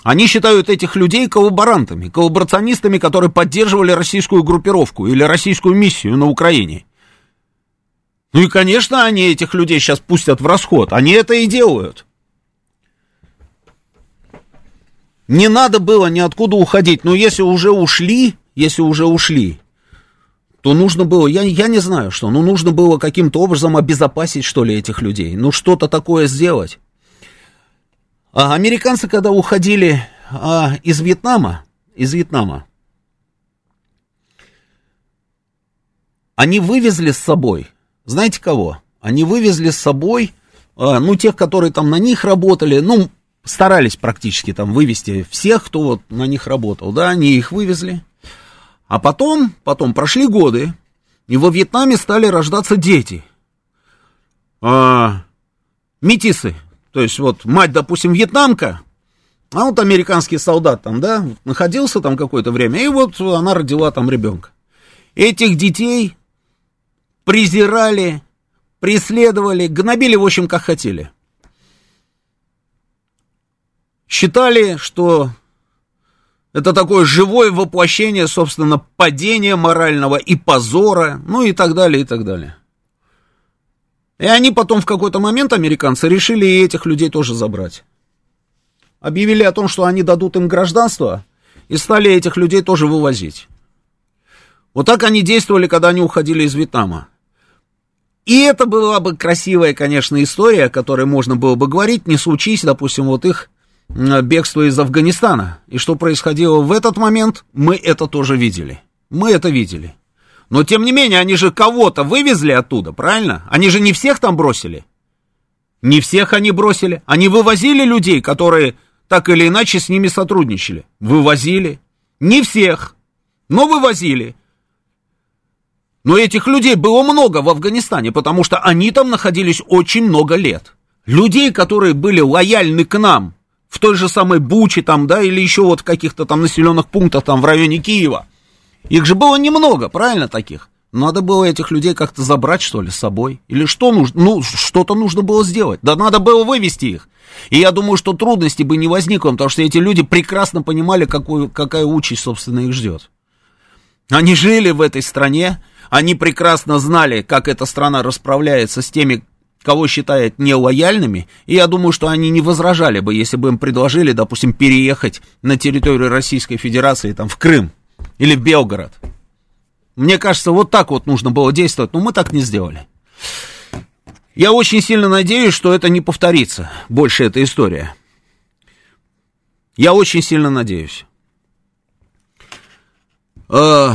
Они считают этих людей коллаборантами, коллаборационистами, которые поддерживали российскую группировку или российскую миссию на Украине. Ну и, конечно, они этих людей сейчас пустят в расход. Они это и делают. Не надо было ниоткуда уходить. Но если уже ушли, если уже ушли, то нужно было, я, я не знаю что, но нужно было каким-то образом обезопасить, что ли, этих людей. Ну, что-то такое сделать. А американцы, когда уходили а, из Вьетнама, из Вьетнама, они вывезли с собой, знаете кого? Они вывезли с собой, а, ну, тех, которые там на них работали, ну, старались практически там вывести всех, кто вот на них работал, да, они их вывезли. А потом, потом прошли годы, и во Вьетнаме стали рождаться дети. А, метисы. То есть вот мать, допустим, вьетнамка, а вот американский солдат там, да, находился там какое-то время, и вот она родила там ребенка. Этих детей презирали, преследовали, гнобили, в общем, как хотели. Считали, что это такое живое воплощение, собственно, падения морального и позора, ну и так далее, и так далее. И они потом в какой-то момент, американцы, решили и этих людей тоже забрать. Объявили о том, что они дадут им гражданство, и стали этих людей тоже вывозить. Вот так они действовали, когда они уходили из Вьетнама. И это была бы красивая, конечно, история, о которой можно было бы говорить, не случись, допустим, вот их бегство из Афганистана. И что происходило в этот момент, мы это тоже видели. Мы это видели. Но, тем не менее, они же кого-то вывезли оттуда, правильно? Они же не всех там бросили. Не всех они бросили. Они вывозили людей, которые так или иначе с ними сотрудничали. Вывозили. Не всех, но вывозили. Но этих людей было много в Афганистане, потому что они там находились очень много лет. Людей, которые были лояльны к нам, в той же самой Буче там, да, или еще вот в каких-то там населенных пунктах там в районе Киева. Их же было немного, правильно, таких? Надо было этих людей как-то забрать, что ли, с собой. Или что нужно? Ну, что-то нужно было сделать. Да надо было вывести их. И я думаю, что трудностей бы не возникло, потому что эти люди прекрасно понимали, какую, какая участь, собственно, их ждет. Они жили в этой стране, они прекрасно знали, как эта страна расправляется с теми, кого считает нелояльными, и я думаю, что они не возражали бы, если бы им предложили, допустим, переехать на территорию Российской Федерации, там, в Крым или Белгород. Мне кажется, вот так вот нужно было действовать, но мы так не сделали. Я очень сильно надеюсь, что это не повторится, больше эта история. Я очень сильно надеюсь. Э,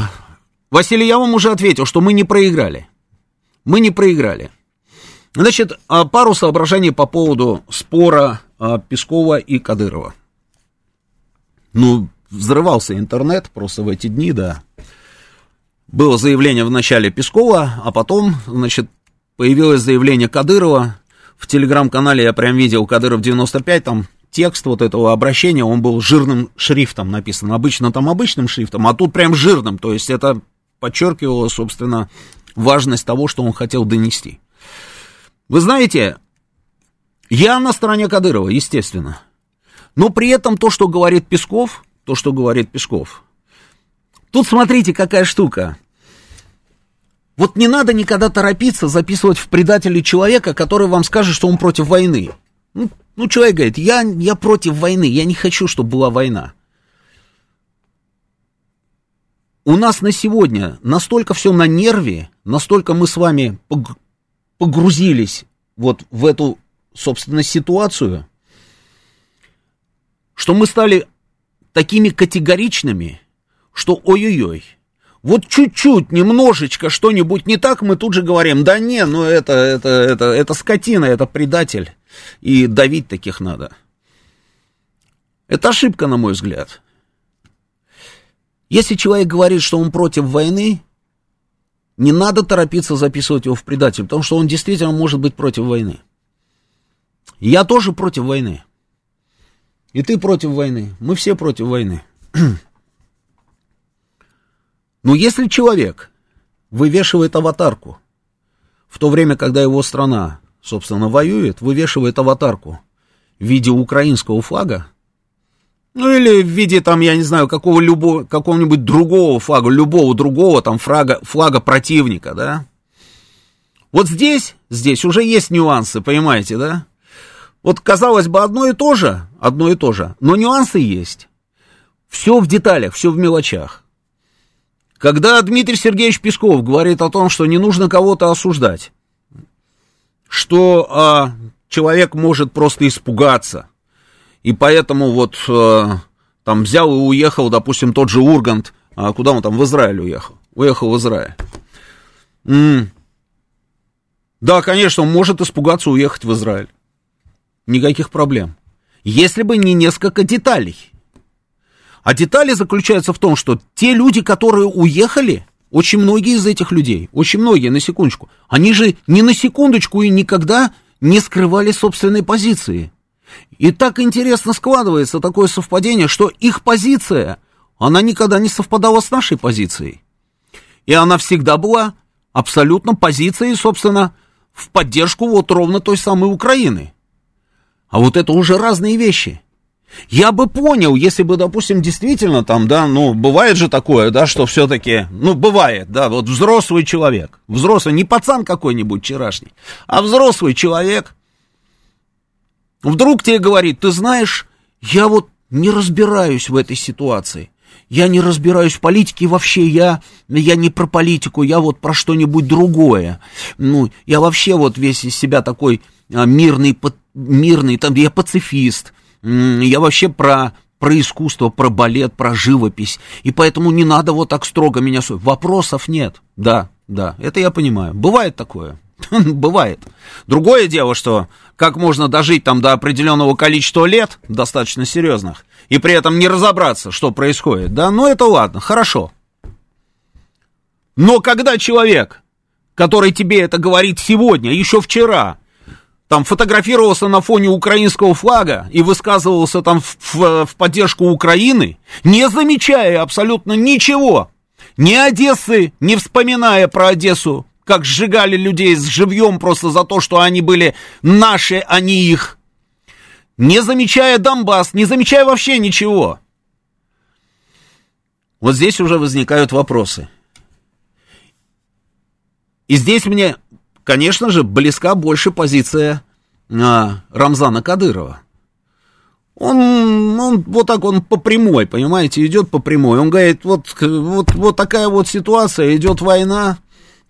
Василий, я вам уже ответил, что мы не проиграли. Мы не проиграли. Значит, а, пару соображений по поводу спора а, Пескова и Кадырова. Ну, взрывался интернет просто в эти дни, да. Было заявление в начале Пескова, а потом, значит, появилось заявление Кадырова. В телеграм-канале я прям видел Кадыров 95, там текст вот этого обращения, он был жирным шрифтом написан. Обычно там обычным шрифтом, а тут прям жирным. То есть это подчеркивало, собственно, важность того, что он хотел донести. Вы знаете, я на стороне Кадырова, естественно. Но при этом то, что говорит Песков, то, что говорит Песков. Тут смотрите, какая штука. Вот не надо никогда торопиться записывать в предателей человека, который вам скажет, что он против войны. Ну, ну человек говорит, я, я против войны, я не хочу, чтобы была война. У нас на сегодня настолько все на нерве, настолько мы с вами погрузились вот в эту, собственно, ситуацию, что мы стали такими категоричными, что ой-ой-ой, вот чуть-чуть, немножечко что-нибудь не так, мы тут же говорим, да не, ну это, это, это, это скотина, это предатель, и давить таких надо. Это ошибка, на мой взгляд. Если человек говорит, что он против войны, не надо торопиться записывать его в предатель, потому что он действительно может быть против войны. Я тоже против войны. И ты против войны. Мы все против войны. Но если человек вывешивает аватарку, в то время, когда его страна, собственно, воюет, вывешивает аватарку в виде украинского флага, ну или в виде, там, я не знаю, какого любого, какого-нибудь другого флага, любого другого там флага, флага противника, да. Вот здесь, здесь уже есть нюансы, понимаете, да? Вот, казалось бы, одно и то же, одно и то же, но нюансы есть. Все в деталях, все в мелочах. Когда Дмитрий Сергеевич Песков говорит о том, что не нужно кого-то осуждать, что а, человек может просто испугаться – и поэтому вот э, там взял и уехал, допустим, тот же Ургант, а куда он там, в Израиль уехал? Уехал в Израиль. М-м. Да, конечно, он может испугаться уехать в Израиль. Никаких проблем. Если бы не несколько деталей. А детали заключаются в том, что те люди, которые уехали, очень многие из этих людей, очень многие, на секундочку, они же ни на секундочку и никогда не скрывали собственной позиции. И так интересно складывается такое совпадение, что их позиция, она никогда не совпадала с нашей позицией. И она всегда была абсолютно позицией, собственно, в поддержку вот ровно той самой Украины. А вот это уже разные вещи. Я бы понял, если бы, допустим, действительно там, да, ну, бывает же такое, да, что все-таки, ну, бывает, да, вот взрослый человек, взрослый, не пацан какой-нибудь вчерашний, а взрослый человек, Вдруг тебе говорит, ты знаешь, я вот не разбираюсь в этой ситуации. Я не разбираюсь в политике вообще, я, я не про политику, я вот про что-нибудь другое. Ну, я вообще вот весь из себя такой а, мирный, мирный, там, я пацифист. Я вообще про, про искусство, про балет, про живопись. И поэтому не надо вот так строго меня... Вопросов нет. Да, да, это я понимаю. Бывает такое. Бывает. Другое дело, что как можно дожить там до определенного количества лет, достаточно серьезных, и при этом не разобраться, что происходит, да, ну это ладно, хорошо. Но когда человек, который тебе это говорит сегодня, еще вчера, там фотографировался на фоне украинского флага и высказывался там в, в, в поддержку Украины, не замечая абсолютно ничего, ни Одессы, не вспоминая про Одессу, как сжигали людей с живьем просто за то, что они были наши, а не их. Не замечая Донбасс, не замечая вообще ничего. Вот здесь уже возникают вопросы. И здесь мне, конечно же, близка больше позиция а, Рамзана Кадырова. Он, он вот так, он по прямой, понимаете, идет по прямой. Он говорит, вот, вот, вот такая вот ситуация, идет война,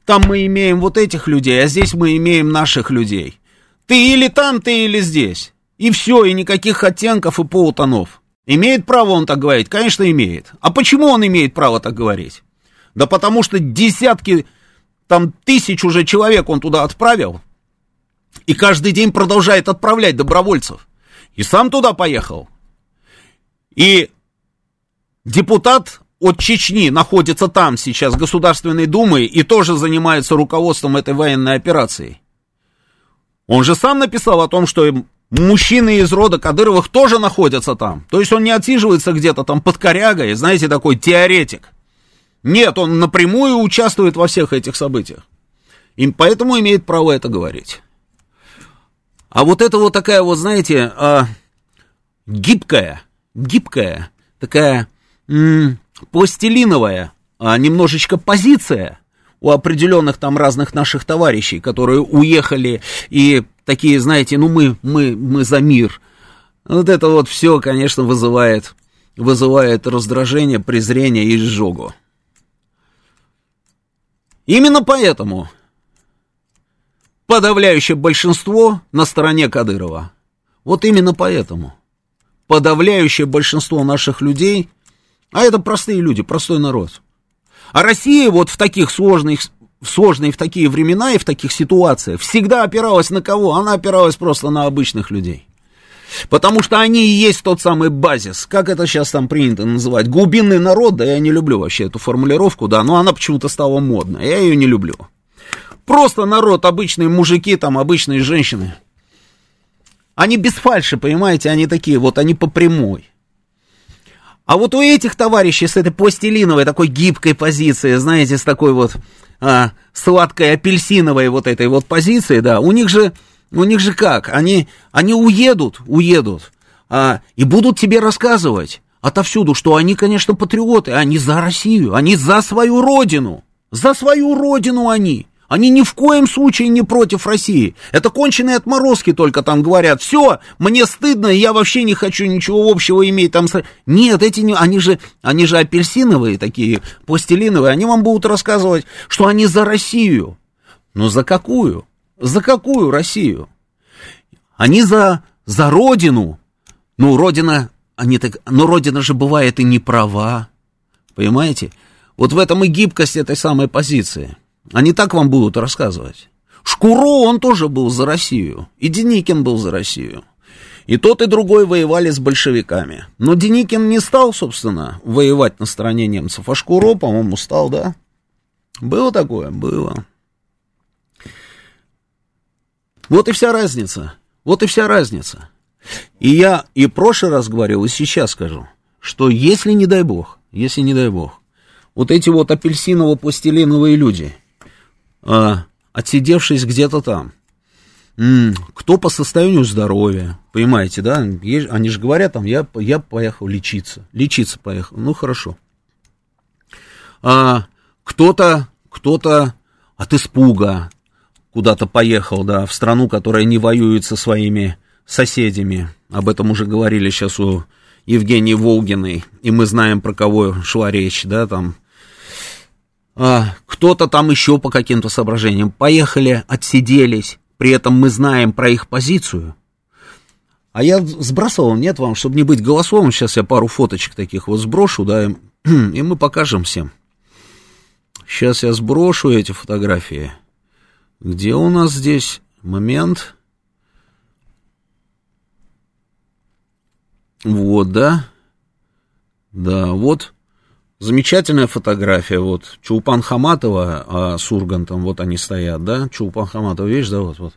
там мы имеем вот этих людей, а здесь мы имеем наших людей. Ты или там, ты или здесь. И все, и никаких оттенков и полутонов. Имеет право он так говорить? Конечно, имеет. А почему он имеет право так говорить? Да потому что десятки, там тысяч уже человек он туда отправил. И каждый день продолжает отправлять добровольцев. И сам туда поехал. И депутат от Чечни находится там сейчас, Государственной Думы, и тоже занимается руководством этой военной операции. Он же сам написал о том, что мужчины из рода Кадыровых тоже находятся там. То есть он не отсиживается где-то там под корягой, знаете, такой теоретик. Нет, он напрямую участвует во всех этих событиях. И поэтому имеет право это говорить. А вот это вот такая вот, знаете, а, гибкая, гибкая, такая м- пластилиновая а, немножечко позиция у определенных там разных наших товарищей, которые уехали и такие, знаете, ну мы, мы, мы за мир. Вот это вот все, конечно, вызывает, вызывает раздражение, презрение и изжогу. Именно поэтому подавляющее большинство на стороне Кадырова. Вот именно поэтому. подавляющее большинство наших людей, а это простые люди, простой народ. А Россия вот в таких сложных, сложные в такие времена и в таких ситуациях всегда опиралась на кого? Она опиралась просто на обычных людей. Потому что они и есть тот самый базис. Как это сейчас там принято называть? Глубинный народ, да я не люблю вообще эту формулировку, да, но она почему-то стала модной. Я ее не люблю. Просто народ, обычные мужики, там, обычные женщины. Они без фальши, понимаете, они такие вот, они по прямой. А вот у этих товарищей с этой пластилиновой такой гибкой позиции, знаете, с такой вот а, сладкой апельсиновой вот этой вот позиции, да, у них же, у них же как? Они, они уедут, уедут, а, и будут тебе рассказывать отовсюду, что они, конечно, патриоты, они за Россию, они за свою родину, за свою родину они. Они ни в коем случае не против России. Это конченые отморозки только там говорят. Все, мне стыдно, я вообще не хочу ничего общего иметь там. Нет, эти не... они же, они же апельсиновые такие, пластилиновые. Они вам будут рассказывать, что они за Россию. Но за какую? За какую Россию? Они за, за Родину. Ну, Родина, они так... Но Родина же бывает и не права. Понимаете? Вот в этом и гибкость этой самой позиции. Они так вам будут рассказывать. Шкуро, он тоже был за Россию. И Деникин был за Россию. И тот, и другой воевали с большевиками. Но Деникин не стал, собственно, воевать на стороне немцев, а Шкуро, по-моему, стал, да? Было такое? Было. Вот и вся разница. Вот и вся разница. И я и в прошлый раз говорил, и сейчас скажу, что если, не дай бог, если, не дай бог, вот эти вот апельсиново-пластилиновые люди – а, отсидевшись где-то там. Кто по состоянию здоровья, понимаете, да? Они же говорят там, я, я поехал лечиться, лечиться поехал, ну хорошо. А, кто-то, кто-то от испуга куда-то поехал, да, в страну, которая не воюет со своими соседями. Об этом уже говорили сейчас у Евгении Волгиной, и мы знаем, про кого шла речь, да, там, а, кто-то там еще по каким-то соображениям. Поехали, отсиделись, при этом мы знаем про их позицию. А я сбрасывал, нет вам, чтобы не быть голословым, сейчас я пару фоточек таких вот сброшу, да, и, и мы покажем всем. Сейчас я сброшу эти фотографии. Где у нас здесь момент? Вот, да? Да, вот Замечательная фотография, вот, Чулпан Хаматова а, с Ургантом, вот они стоят, да, Чулпан Хаматова, видишь, да, вот, вот.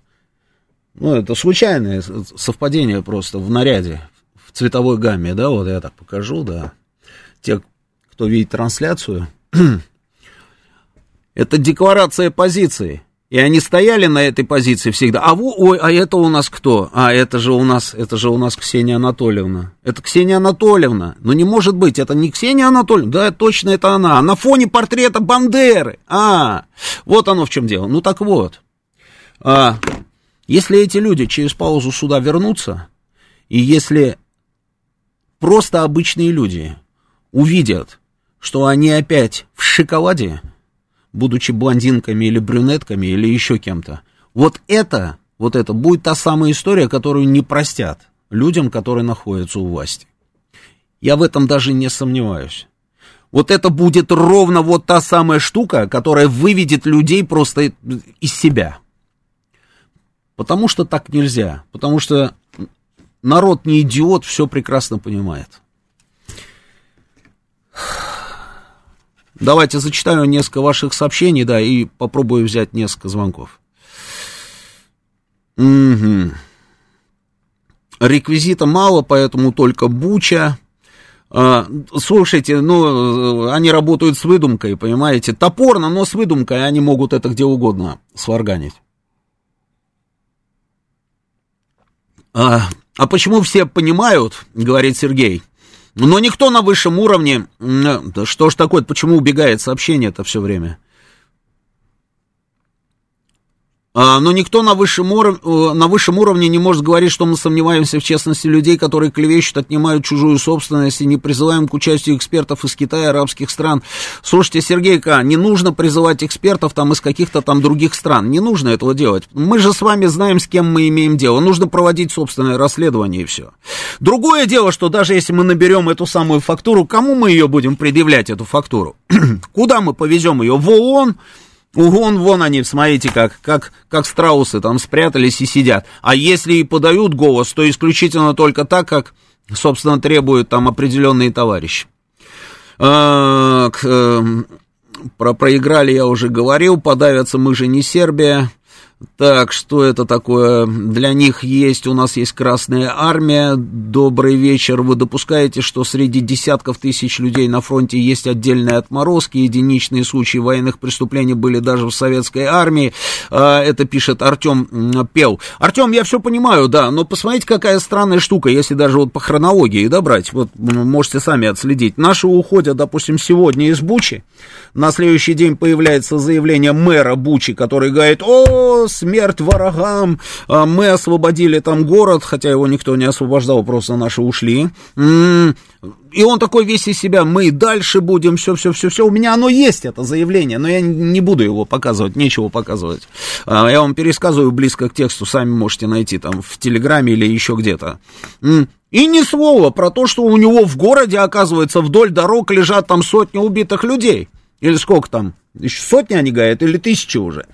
Ну, это случайное совпадение просто в наряде, в цветовой гамме, да, вот я так покажу, да. Те, кто видит трансляцию, это декларация позиции. И они стояли на этой позиции всегда. А во, ой, а это у нас кто? А это же у нас, это же у нас Ксения Анатольевна. Это Ксения Анатольевна. Ну не может быть, это не Ксения Анатольевна. Да, точно это она. На фоне портрета Бандеры. А, вот оно в чем дело. Ну так вот. А, если эти люди через паузу сюда вернутся, и если просто обычные люди увидят, что они опять в шоколаде, будучи блондинками или брюнетками или еще кем-то. Вот это, вот это будет та самая история, которую не простят людям, которые находятся у власти. Я в этом даже не сомневаюсь. Вот это будет ровно вот та самая штука, которая выведет людей просто из себя. Потому что так нельзя. Потому что народ не идиот, все прекрасно понимает. Давайте зачитаю несколько ваших сообщений, да, и попробую взять несколько звонков. Угу. Реквизита мало, поэтому только буча. А, слушайте, ну, они работают с выдумкой, понимаете? Топорно, но с выдумкой они могут это где угодно сварганить. А, а почему все понимают, говорит Сергей, но никто на высшем уровне... Что ж такое, почему убегает сообщение это все время? А, но никто на высшем, уров... Э, на высшем уровне не может говорить, что мы сомневаемся в честности людей, которые клевещут, отнимают чужую собственность и не призываем к участию экспертов из Китая, арабских стран. Слушайте, Сергей К., не нужно призывать экспертов там из каких-то там других стран. Не нужно этого делать. Мы же с вами знаем, с кем мы имеем дело. Нужно проводить собственное расследование и все. Другое дело, что даже если мы наберем эту самую фактуру, кому мы ее будем предъявлять, эту фактуру? Куда мы повезем ее? В ООН? Вон, вон они, смотрите, как, как, как страусы там спрятались и сидят. А если и подают голос, то исключительно только так, как, собственно, требуют там определенные товарищи. А, к, э, про проиграли я уже говорил, подавятся мы же не Сербия. Так, что это такое? Для них есть, у нас есть Красная Армия. Добрый вечер. Вы допускаете, что среди десятков тысяч людей на фронте есть отдельные отморозки, единичные случаи военных преступлений были даже в советской армии. А, это пишет Артем Пел. Артем, я все понимаю, да, но посмотрите, какая странная штука, если даже вот по хронологии, да, брать, вот можете сами отследить. Наши уходят, допустим, сегодня из Бучи, на следующий день появляется заявление мэра Бучи, который говорит, о, смерть врагам, а, мы освободили там город, хотя его никто не освобождал, просто наши ушли. И он такой весь из себя, мы дальше будем, все, все, все, все. У меня оно есть, это заявление, но я не буду его показывать, нечего показывать. А, я вам пересказываю близко к тексту, сами можете найти там в Телеграме или еще где-то. И ни слова про то, что у него в городе, оказывается, вдоль дорог лежат там сотни убитых людей. Или сколько там? Еще сотни они говорят, или тысячи уже.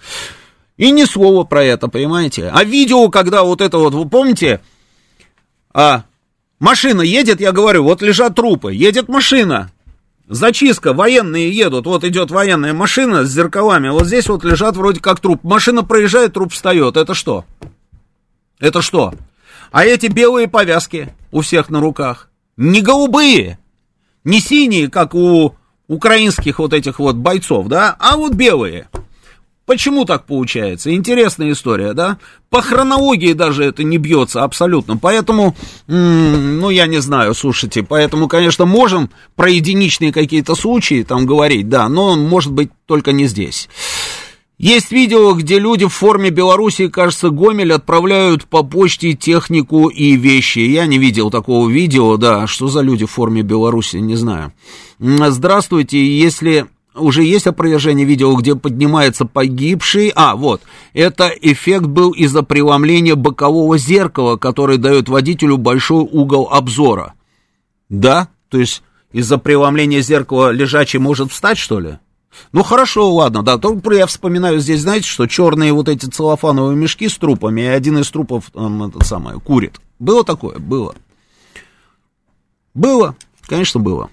И ни слова про это, понимаете? А видео, когда вот это вот, вы помните, а, машина едет, я говорю, вот лежат трупы, едет машина, зачистка, военные едут, вот идет военная машина с зеркалами, вот здесь вот лежат вроде как труп. Машина проезжает, труп встает, это что? Это что? А эти белые повязки у всех на руках, не голубые, не синие, как у украинских вот этих вот бойцов, да, а вот белые. Почему так получается? Интересная история, да? По хронологии даже это не бьется абсолютно. Поэтому, ну, я не знаю, слушайте, поэтому, конечно, можем про единичные какие-то случаи там говорить, да, но, может быть, только не здесь. Есть видео, где люди в форме Беларуси, кажется, Гомель отправляют по почте технику и вещи. Я не видел такого видео, да, что за люди в форме Беларуси, не знаю. Здравствуйте, если уже есть опровержение видео, где поднимается погибший. А, вот, это эффект был из-за преломления бокового зеркала, который дает водителю большой угол обзора. Да? То есть из-за преломления зеркала лежачий может встать, что ли? Ну хорошо, ладно, да, только я вспоминаю здесь, знаете, что черные вот эти целлофановые мешки с трупами, и один из трупов, там, это самое, курит. Было такое? Было. Было, конечно, было.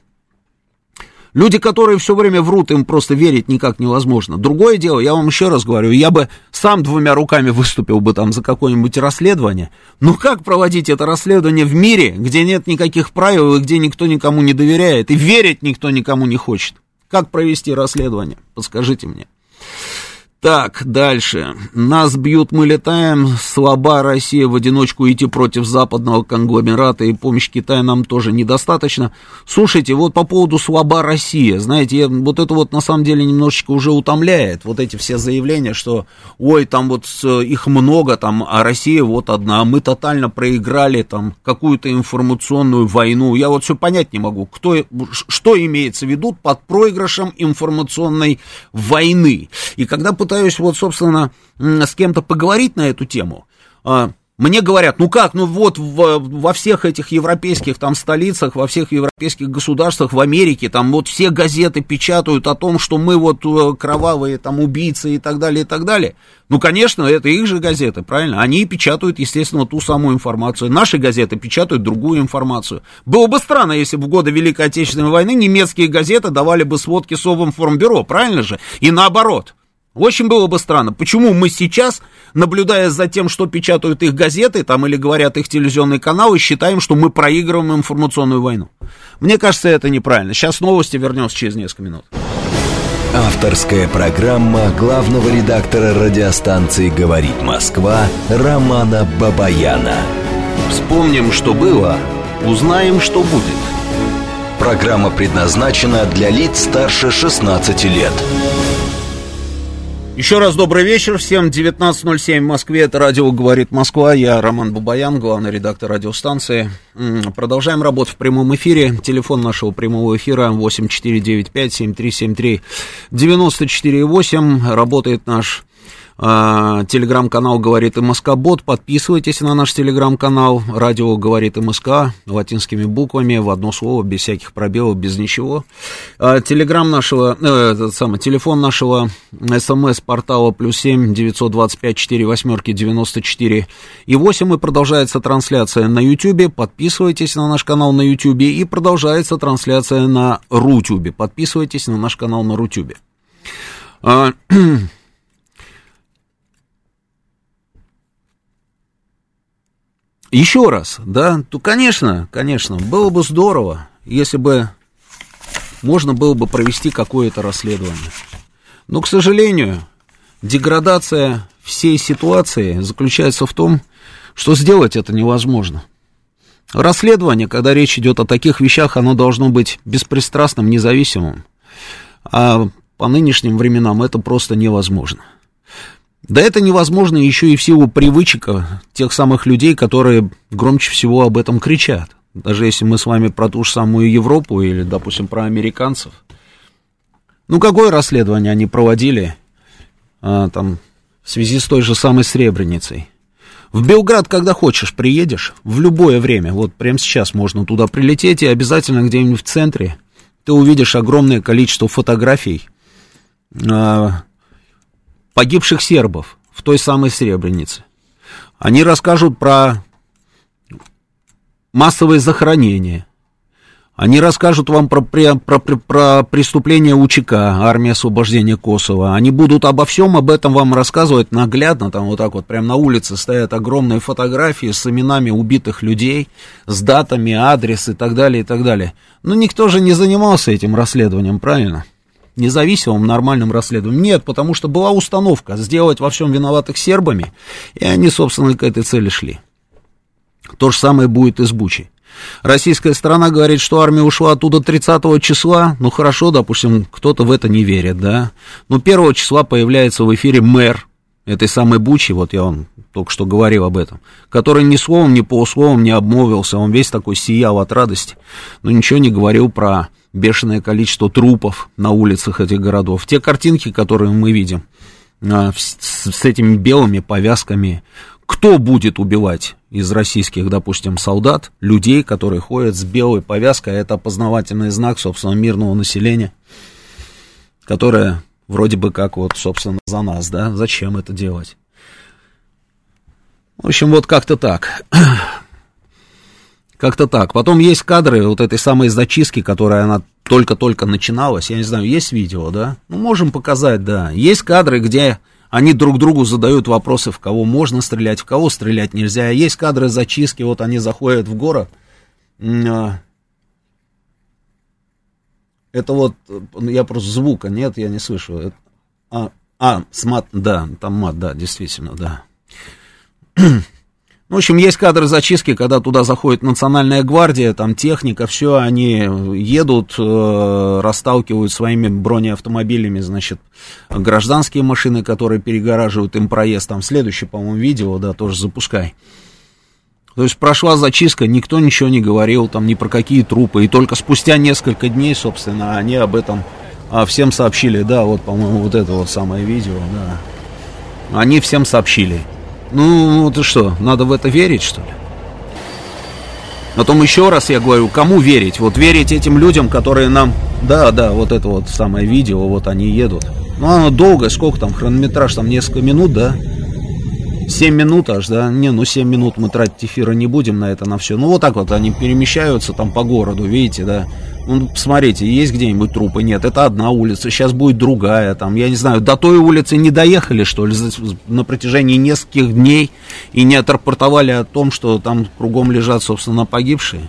Люди, которые все время врут, им просто верить никак невозможно. Другое дело, я вам еще раз говорю, я бы сам двумя руками выступил бы там за какое-нибудь расследование. Но как проводить это расследование в мире, где нет никаких правил и где никто никому не доверяет, и верить никто никому не хочет? Как провести расследование? Подскажите мне. Так, дальше. Нас бьют, мы летаем. Слаба Россия в одиночку идти против западного конгломерата и помощь Китая нам тоже недостаточно. Слушайте, вот по поводу слаба Россия, знаете, вот это вот на самом деле немножечко уже утомляет. Вот эти все заявления, что ой, там вот их много, там, а Россия вот одна, а мы тотально проиграли там какую-то информационную войну. Я вот все понять не могу, кто, что имеется в виду под проигрышем информационной войны. И когда пытаются пытаюсь вот, собственно, с кем-то поговорить на эту тему, а, мне говорят, ну как, ну вот в, во всех этих европейских там столицах, во всех европейских государствах, в Америке, там вот все газеты печатают о том, что мы вот э, кровавые там убийцы и так далее, и так далее. Ну, конечно, это их же газеты, правильно? Они печатают, естественно, ту самую информацию. Наши газеты печатают другую информацию. Было бы странно, если бы в годы Великой Отечественной войны немецкие газеты давали бы сводки Совинформбюро, правильно же? И наоборот. Очень было бы странно, почему мы сейчас, наблюдая за тем, что печатают их газеты там или говорят их телевизионные каналы, считаем, что мы проигрываем информационную войну. Мне кажется, это неправильно. Сейчас новости, вернемся через несколько минут. Авторская программа главного редактора радиостанции «Говорит Москва» Романа Бабаяна. Вспомним, что было, узнаем, что будет. Программа предназначена для лиц старше 16 лет. Еще раз добрый вечер. Всем 19.07 в Москве. Это радио «Говорит Москва». Я Роман Бабаян, главный редактор радиостанции. Продолжаем работу в прямом эфире. Телефон нашего прямого эфира 8495-7373-94,8. Работает наш телеграм-канал «Говорит МСК Бот». Подписывайтесь на наш телеграм-канал. Радио «Говорит МСК» латинскими буквами, в одно слово, без всяких пробелов, без ничего. А, телеграм нашего, э, самый, телефон нашего смс-портала плюс семь девятьсот двадцать пять четыре восьмерки девяносто четыре и восемь. И продолжается трансляция на Ютьюбе. Подписывайтесь на наш канал на Ютьюбе. И продолжается трансляция на Рутюбе. Подписывайтесь на наш канал на Рутюбе. Еще раз, да, то, конечно, конечно, было бы здорово, если бы можно было бы провести какое-то расследование. Но, к сожалению, деградация всей ситуации заключается в том, что сделать это невозможно. Расследование, когда речь идет о таких вещах, оно должно быть беспристрастным, независимым. А по нынешним временам это просто невозможно. Да это невозможно еще и в силу привычек тех самых людей, которые громче всего об этом кричат. Даже если мы с вами про ту же самую Европу или, допустим, про американцев. Ну, какое расследование они проводили а, там, в связи с той же самой Сребреницей? В Белград, когда хочешь, приедешь, в любое время, вот прямо сейчас можно туда прилететь, и обязательно где-нибудь в центре ты увидишь огромное количество фотографий, а, погибших сербов в той самой Сребренице. Они расскажут про массовые захоронения. Они расскажут вам про, про, про, про преступление УЧК, армия освобождения Косово. Они будут обо всем об этом вам рассказывать наглядно, там вот так вот, прямо на улице стоят огромные фотографии с именами убитых людей, с датами, адрес и так далее, и так далее. Но никто же не занимался этим расследованием, правильно? Независимым, нормальным расследованием. Нет, потому что была установка сделать во всем виноватых сербами, и они, собственно, к этой цели шли. То же самое будет и с Бучей. Российская сторона говорит, что армия ушла оттуда 30 числа. Ну хорошо, допустим, кто-то в это не верит, да. Но 1 числа появляется в эфире мэр этой самой Бучи, вот я вам только что говорил об этом, который ни словом, ни полусловом не обмолвился, он весь такой сиял от радости, но ничего не говорил про бешеное количество трупов на улицах этих городов. Те картинки, которые мы видим а, с этими белыми повязками, кто будет убивать из российских, допустим, солдат, людей, которые ходят с белой повязкой, это опознавательный знак, собственно, мирного населения, которое вроде бы как вот, собственно, за нас, да, зачем это делать? В общем, вот как-то так. Как-то так. Потом есть кадры вот этой самой зачистки, которая она только-только начиналась. Я не знаю, есть видео, да? Ну, можем показать, да. Есть кадры, где они друг другу задают вопросы, в кого можно стрелять, в кого стрелять нельзя. Есть кадры зачистки, вот они заходят в город. А. Это вот, я просто звука нет, я не слышу. А, а, с мат, да, там мат, да, действительно, да. В общем, есть кадры зачистки, когда туда заходит национальная гвардия, там техника, все, они едут, э, расталкивают своими бронеавтомобилями, значит, гражданские машины, которые перегораживают им проезд. Там следующее, по-моему, видео, да, тоже запускай. То есть прошла зачистка, никто ничего не говорил, там ни про какие трупы. И только спустя несколько дней, собственно, они об этом а, всем сообщили. Да, вот, по-моему, вот это вот самое видео, да. Они всем сообщили. Ну, ты что, надо в это верить, что ли? Потом еще раз я говорю, кому верить? Вот верить этим людям, которые нам... Да, да, вот это вот самое видео, вот они едут. Ну, оно долго, сколько там, хронометраж там несколько минут, да? 7 минут аж, да? Не, ну 7 минут мы тратить эфира не будем на это, на все. Ну, вот так вот они перемещаются там по городу, видите, да? Ну, посмотрите, есть где-нибудь трупы? Нет, это одна улица, сейчас будет другая, там, я не знаю, до той улицы не доехали, что ли, на протяжении нескольких дней и не отрапортовали о том, что там кругом лежат, собственно, погибшие.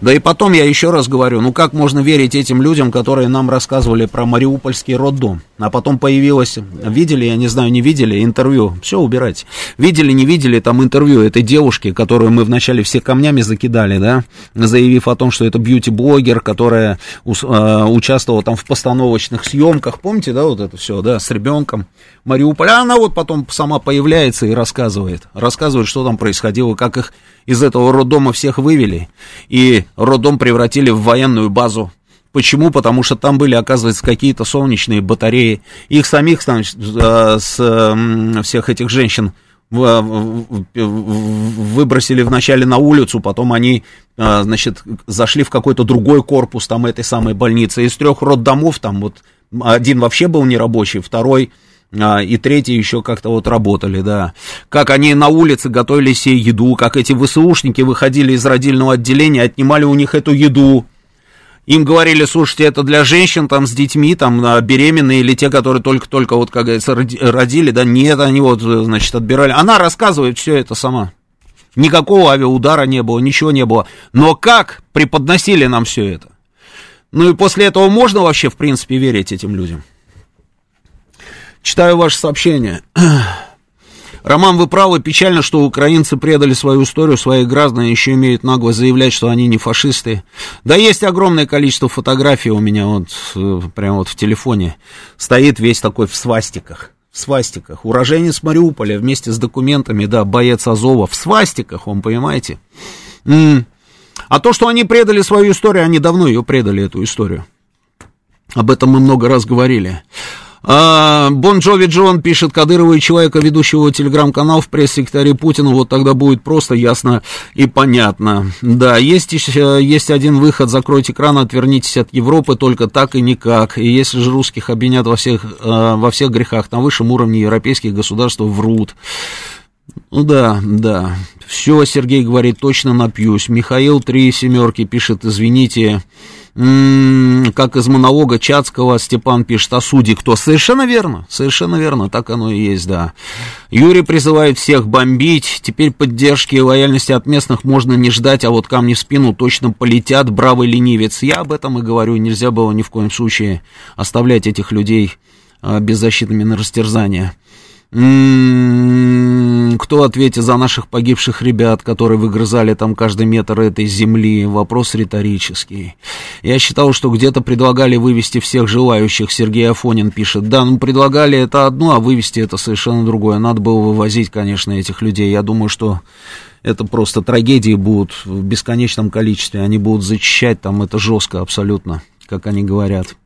Да и потом я еще раз говорю, ну как можно верить этим людям, которые нам рассказывали про Мариупольский роддом? А потом появилось, видели, я не знаю, не видели, интервью, все убирать. Видели, не видели, там интервью этой девушки, которую мы вначале все камнями закидали, да, заявив о том, что это бьюти-блогер, которая э, участвовала там в постановочных съемках, помните, да, вот это все, да, с ребенком Мариуполя. Она вот потом сама появляется и рассказывает, рассказывает, что там происходило, как их из этого роддома всех вывели, и роддом превратили в военную базу. Почему? Потому что там были, оказывается, какие-то солнечные батареи. Их самих там, э, с всех этих женщин выбросили вначале на улицу, потом они, э, значит, зашли в какой-то другой корпус там этой самой больницы. Из трех роддомов там вот один вообще был нерабочий, второй а, и третьи еще как-то вот работали, да. Как они на улице готовили себе еду, как эти ВСУшники выходили из родильного отделения, отнимали у них эту еду. Им говорили, слушайте, это для женщин там с детьми, там а, беременные или те, которые только-только вот, как говорится, родили, да, нет, они вот, значит, отбирали. Она рассказывает все это сама. Никакого авиаудара не было, ничего не было. Но как преподносили нам все это? Ну и после этого можно вообще, в принципе, верить этим людям? Читаю ваше сообщение. Роман, вы правы, печально, что украинцы предали свою историю, своих граждан, еще имеют наглость заявлять, что они не фашисты. Да есть огромное количество фотографий у меня вот э, прямо вот в телефоне. Стоит весь такой в свастиках. В свастиках. Уроженец Мариуполя вместе с документами, да, боец Азова. В свастиках, он понимаете? А то, что они предали свою историю, они давно ее предали, эту историю. Об этом мы много раз говорили. А, бон Джови Джон пишет Кадырова и человека, ведущего телеграм-канал в пресс-секретаре Путина, вот тогда будет просто ясно и понятно. Да, есть, есть один выход, закройте экран, отвернитесь от Европы, только так и никак. И если же русских обвинят во всех, а, во всех грехах на высшем уровне европейских государств, врут. Ну да, да. Все, Сергей говорит, точно напьюсь. Михаил три семерки пишет, извините, м-м, как из монолога Чацкого Степан пишет о суде кто. Совершенно верно, совершенно верно, так оно и есть, да. Юрий призывает всех бомбить, теперь поддержки и лояльности от местных можно не ждать, а вот камни в спину точно полетят, бравый ленивец. Я об этом и говорю, нельзя было ни в коем случае оставлять этих людей а, беззащитными на растерзание. М-м-м, кто ответит за наших погибших ребят, которые выгрызали там каждый метр этой земли? Вопрос риторический. Я считал, что где-то предлагали вывести всех желающих. Сергей Афонин пишет. Да, ну предлагали это одно, а вывести это совершенно другое. Надо было вывозить, конечно, этих людей. Я думаю, что это просто трагедии будут в бесконечном количестве. Они будут зачищать там это жестко абсолютно, как они говорят.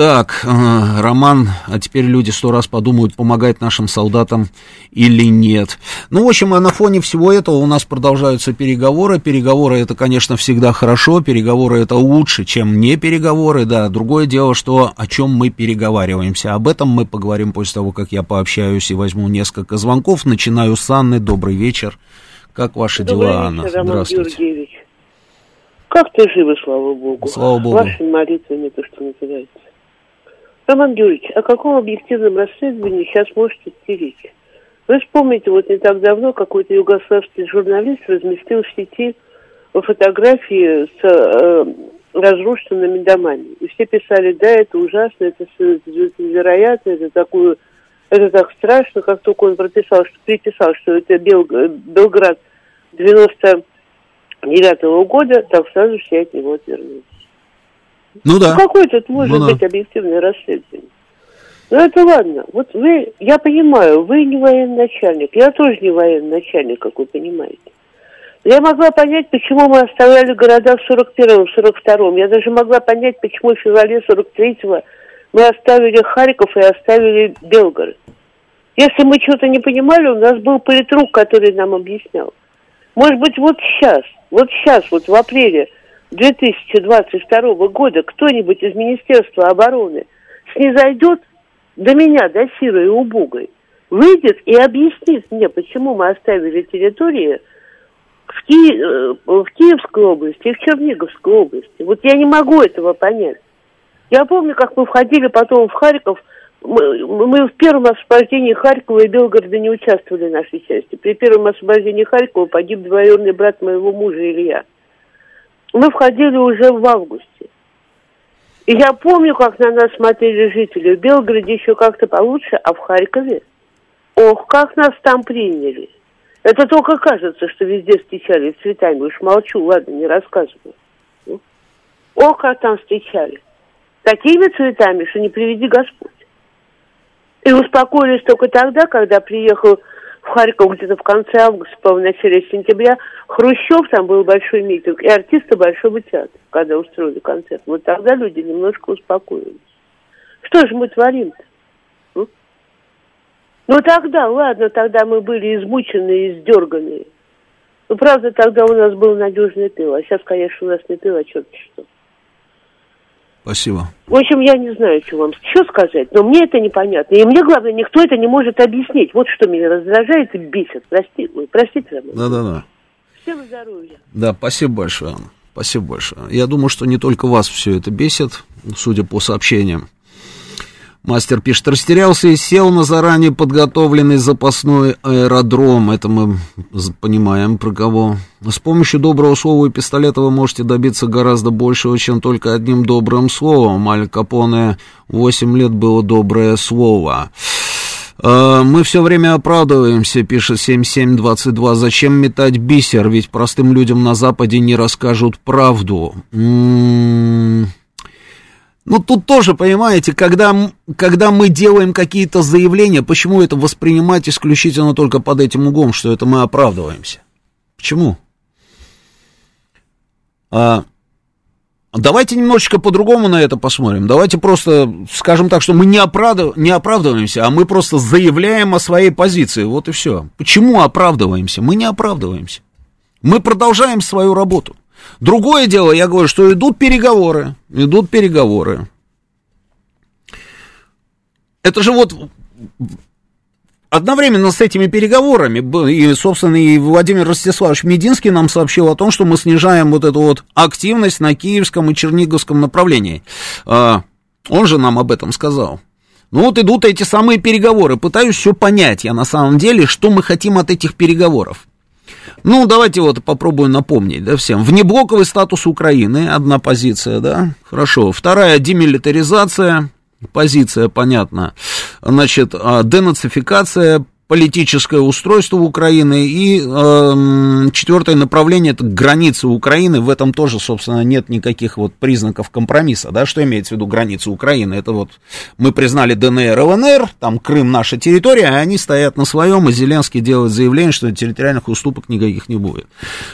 Так, э, Роман, а теперь люди сто раз подумают, помогать нашим солдатам или нет. Ну, в общем, а на фоне всего этого у нас продолжаются переговоры. Переговоры это, конечно, всегда хорошо, переговоры это лучше, чем не переговоры, да. Другое дело, что о чем мы переговариваемся. Об этом мы поговорим после того, как я пообщаюсь и возьму несколько звонков. Начинаю с Анны. Добрый вечер. Как ваши Добрый дела, вечер, Анна? Роман Здравствуйте. Георгиевич. Как-то живы, слава богу. Слава богу. Ваши молитвы не то, что называется. Роман Георгиевич, о каком объективном расследовании сейчас можете идти речь? Вы вспомните, вот не так давно какой-то югославский журналист разместил в сети фотографии с э, разрушенными домами. И все писали, да, это ужасно, это, это невероятно, это такую, это так страшно, как только он прописал, что, приписал, что это Бел, Белград 99 -го года, так сразу все от него отвернулись. Ну да. Ну, какой тут может Ну да. быть объективное расследование? Ну это ладно. Вот вы, я понимаю, вы не военный начальник, я тоже не военный начальник, как вы понимаете. Но я могла понять, почему мы оставляли города в 41-м, 42-м. Я даже могла понять, почему в феврале 43-го мы оставили Харьков и оставили Белгород. Если мы чего-то не понимали, у нас был политрук, который нам объяснял. Может быть, вот сейчас, вот сейчас, вот в апреле 2022 года кто-нибудь из Министерства обороны снизойдет до меня, до Сиры и Убогой, выйдет и объяснит мне, почему мы оставили территории в, Ки... э, в Киевской области и в Черниговской области. Вот я не могу этого понять. Я помню, как мы входили потом в Харьков, мы, мы в первом освобождении Харькова и Белгорода не участвовали в нашей части. При первом освобождении Харькова погиб двоюродный брат моего мужа Илья. Мы входили уже в августе. И я помню, как на нас смотрели жители. В Белгороде еще как-то получше, а в Харькове, ох, как нас там приняли. Это только кажется, что везде встречали цветами. Уж молчу, ладно, не рассказываю. Ну, ох, как там встречали. Такими цветами, что не приведи Господь. И успокоились только тогда, когда приехал в Харьков где-то в конце августа, по начале сентября, Хрущев, там был большой митинг, и артисты Большого театра, когда устроили концерт. Вот тогда люди немножко успокоились. Что же мы творим-то? Ну тогда, ладно, тогда мы были измученные, издерганные. Ну, правда, тогда у нас был надежный тыл, а сейчас, конечно, у нас не тыл, а черт что. Спасибо. В общем, я не знаю, что вам что сказать, но мне это непонятно. И мне, главное, никто это не может объяснить. Вот что меня раздражает и бесит. Прости, ой, простите. Да-да-да. Всем здоровья. Да, спасибо большое. Спасибо большое. Я думаю, что не только вас все это бесит, судя по сообщениям. Мастер пишет, растерялся и сел на заранее подготовленный запасной аэродром. Это мы понимаем, про кого. С помощью доброго слова и пистолета вы можете добиться гораздо большего, чем только одним добрым словом. Аль Капоне 8 лет было доброе слово. «Э, мы все время оправдываемся, пишет 7722. Зачем метать бисер? Ведь простым людям на Западе не расскажут правду. М-м-м. Ну, тут тоже, понимаете, когда, когда мы делаем какие-то заявления, почему это воспринимать исключительно только под этим углом, что это мы оправдываемся? Почему? А, давайте немножечко по-другому на это посмотрим. Давайте просто скажем так, что мы не, оправдыв... не оправдываемся, а мы просто заявляем о своей позиции. Вот и все. Почему оправдываемся? Мы не оправдываемся. Мы продолжаем свою работу. Другое дело, я говорю, что идут переговоры, идут переговоры. Это же вот одновременно с этими переговорами, и, собственно, и Владимир Ростиславович Мединский нам сообщил о том, что мы снижаем вот эту вот активность на киевском и черниговском направлении. А, он же нам об этом сказал. Ну вот идут эти самые переговоры. Пытаюсь все понять я на самом деле, что мы хотим от этих переговоров. Ну, давайте вот попробуем напомнить, да, всем. Внеблоковый статус Украины, одна позиция, да, хорошо. Вторая, демилитаризация, позиция, понятно. Значит, а, денацификация, политическое устройство Украины. И э, четвертое направление это границы Украины. В этом тоже, собственно, нет никаких вот признаков компромисса. Да? Что имеется в виду границы Украины? Это вот мы признали ДНР, ЛНР, там Крым наша территория, а они стоят на своем, и Зеленский делает заявление, что территориальных уступок никаких не будет.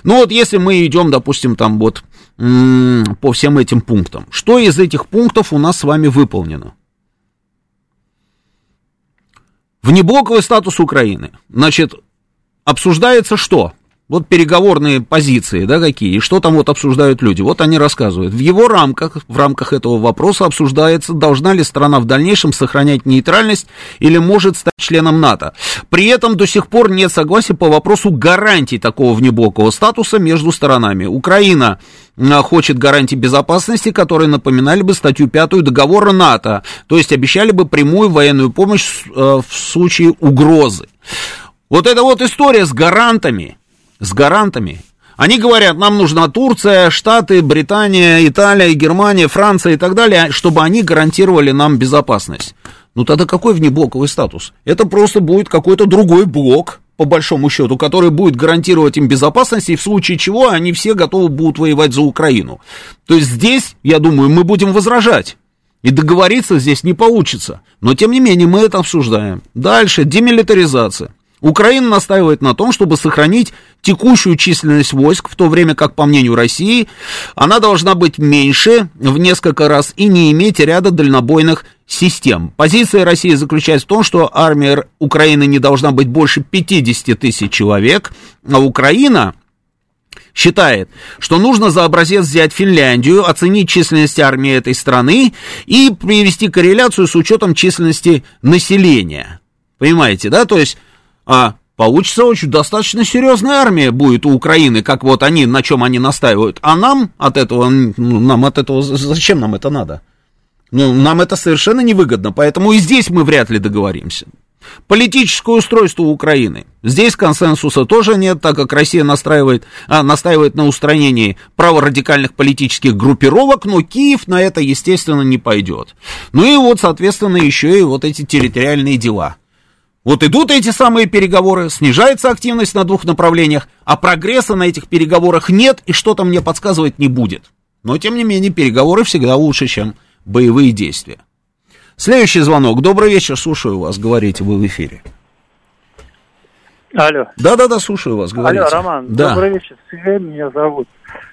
Ну вот если мы идем, допустим, там вот по всем этим пунктам. Что из этих пунктов у нас с вами выполнено? Внеблоковый статус Украины. Значит, обсуждается что? Вот переговорные позиции, да, какие, и что там вот обсуждают люди. Вот они рассказывают. В его рамках, в рамках этого вопроса обсуждается, должна ли страна в дальнейшем сохранять нейтральность или может стать членом НАТО. При этом до сих пор нет согласия по вопросу гарантий такого внеблокового статуса между сторонами. Украина а, хочет гарантий безопасности, которые напоминали бы статью 5 договора НАТО, то есть обещали бы прямую военную помощь э, в случае угрозы. Вот эта вот история с гарантами, с гарантами. Они говорят, нам нужна Турция, Штаты, Британия, Италия, Германия, Франция и так далее, чтобы они гарантировали нам безопасность. Ну тогда какой внеблоковый статус? Это просто будет какой-то другой блок, по большому счету, который будет гарантировать им безопасность, и в случае чего они все готовы будут воевать за Украину. То есть здесь, я думаю, мы будем возражать. И договориться здесь не получится. Но, тем не менее, мы это обсуждаем. Дальше, демилитаризация. Украина настаивает на том, чтобы сохранить текущую численность войск, в то время как, по мнению России, она должна быть меньше в несколько раз и не иметь ряда дальнобойных систем. Позиция России заключается в том, что армия Украины не должна быть больше 50 тысяч человек, а Украина считает, что нужно за образец взять Финляндию, оценить численность армии этой страны и привести корреляцию с учетом численности населения. Понимаете, да? То есть а получится очень достаточно серьезная армия будет у Украины, как вот они, на чем они настаивают. А нам от этого, ну, нам от этого, зачем нам это надо? Ну, нам это совершенно невыгодно, поэтому и здесь мы вряд ли договоримся. Политическое устройство Украины. Здесь консенсуса тоже нет, так как Россия настраивает, а, настаивает на устранении праворадикальных политических группировок, но Киев на это, естественно, не пойдет. Ну и вот, соответственно, еще и вот эти территориальные дела. Вот идут эти самые переговоры, снижается активность на двух направлениях, а прогресса на этих переговорах нет и что-то мне подсказывать не будет. Но, тем не менее, переговоры всегда лучше, чем боевые действия. Следующий звонок. Добрый вечер, слушаю вас, говорите, вы в эфире. Алло. Да-да-да, слушаю вас, говорите. Алло, Роман, да. добрый вечер, Сергей меня зовут.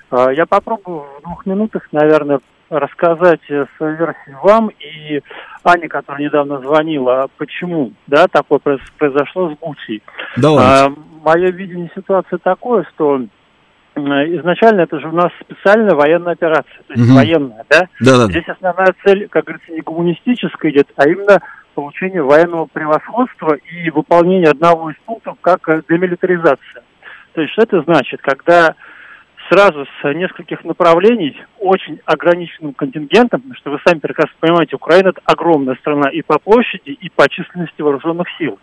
А, Я попробую в двух минутах, наверное, рассказать э, свою версию вам и Ане, которая недавно звонила, почему, да, такое произ- произошло с Бучей. Давайте. мое видение ситуации такое, что изначально это же у нас специальная военная операция, то есть Мгм. военная, да? Да-да. Здесь основная цель, как говорится, не гуманистическая идет, а именно получение военного превосходства и выполнение одного из пунктов как э, демилитаризация. То есть что это значит? Когда сразу с нескольких направлений очень ограниченным контингентом, потому что вы сами прекрасно понимаете, Украина это огромная страна и по площади, и по численности вооруженных сил.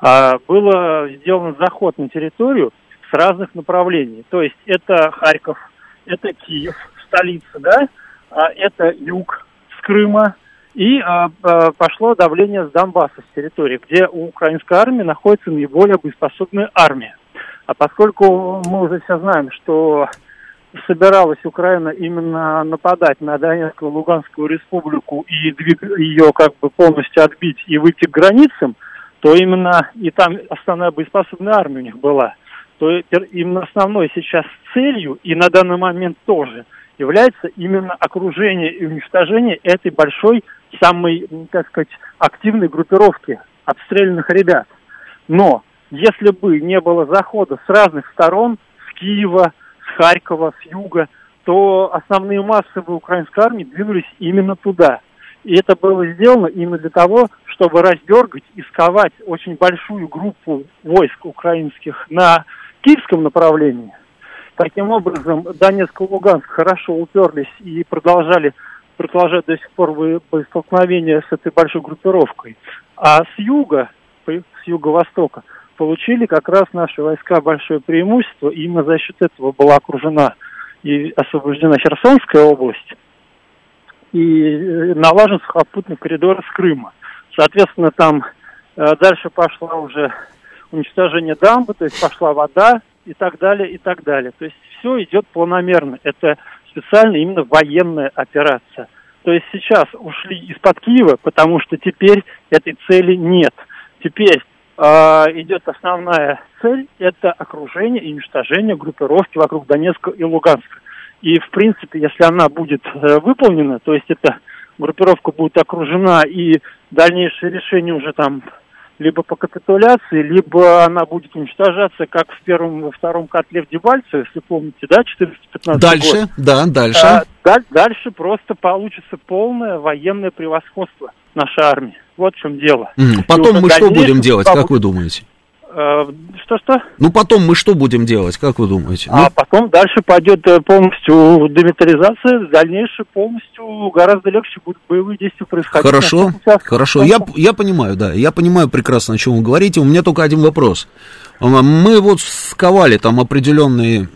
А, было сделан заход на территорию с разных направлений. То есть это Харьков, это Киев, столица, да, а это юг с Крыма, и а, а, пошло давление с Донбасса, с территории, где у украинской армии находится наиболее боеспособная армия. А поскольку мы уже все знаем, что собиралась Украина именно нападать на Донецкую Луганскую республику и двиг... ее как бы полностью отбить и выйти к границам, то именно и там основная боеспособная армия у них была, то именно основной сейчас целью и на данный момент тоже является именно окружение и уничтожение этой большой, самой, так сказать, активной группировки обстрелянных ребят. Но если бы не было захода с разных сторон, с Киева, с Харькова, с юга, то основные массы бы украинской армии двинулись именно туда. И это было сделано именно для того, чтобы раздергать и сковать очень большую группу войск украинских на киевском направлении. Таким образом, Донецк и Луганск хорошо уперлись и продолжали продолжать до сих пор боестолкновения с этой большой группировкой. А с юга, с юго-востока, получили как раз наши войска большое преимущество, и именно за счет этого была окружена и освобождена Херсонская область, и э, налажен сухопутный коридор с Крыма. Соответственно, там э, дальше пошла уже уничтожение дамбы, то есть пошла вода и так далее, и так далее. То есть все идет планомерно. Это специально именно военная операция. То есть сейчас ушли из-под Киева, потому что теперь этой цели нет. Теперь идет основная цель – это окружение и уничтожение группировки вокруг Донецка и Луганска. И, в принципе, если она будет э, выполнена, то есть эта группировка будет окружена и дальнейшее решение уже там либо по капитуляции, либо она будет уничтожаться, как в первом, во втором котле в Дебальцево, если помните, да, 415 Дальше, год. да, дальше. А, даль- дальше просто получится полное военное превосходство нашей армии. Вот в чем дело. И Потом мы что будем делать, как вы думаете? Э, Что-что? Ну, потом мы что будем делать, как вы думаете? Ну, А потом дальше пойдет э, полностью демилитаризация, дальнейшее полностью гораздо легче будут боевые действия происходить. Хорошо, хорошо. Я, я понимаю, да, я понимаю прекрасно, о чем вы говорите. У меня только один вопрос. А, Мы вот сковали там определенные,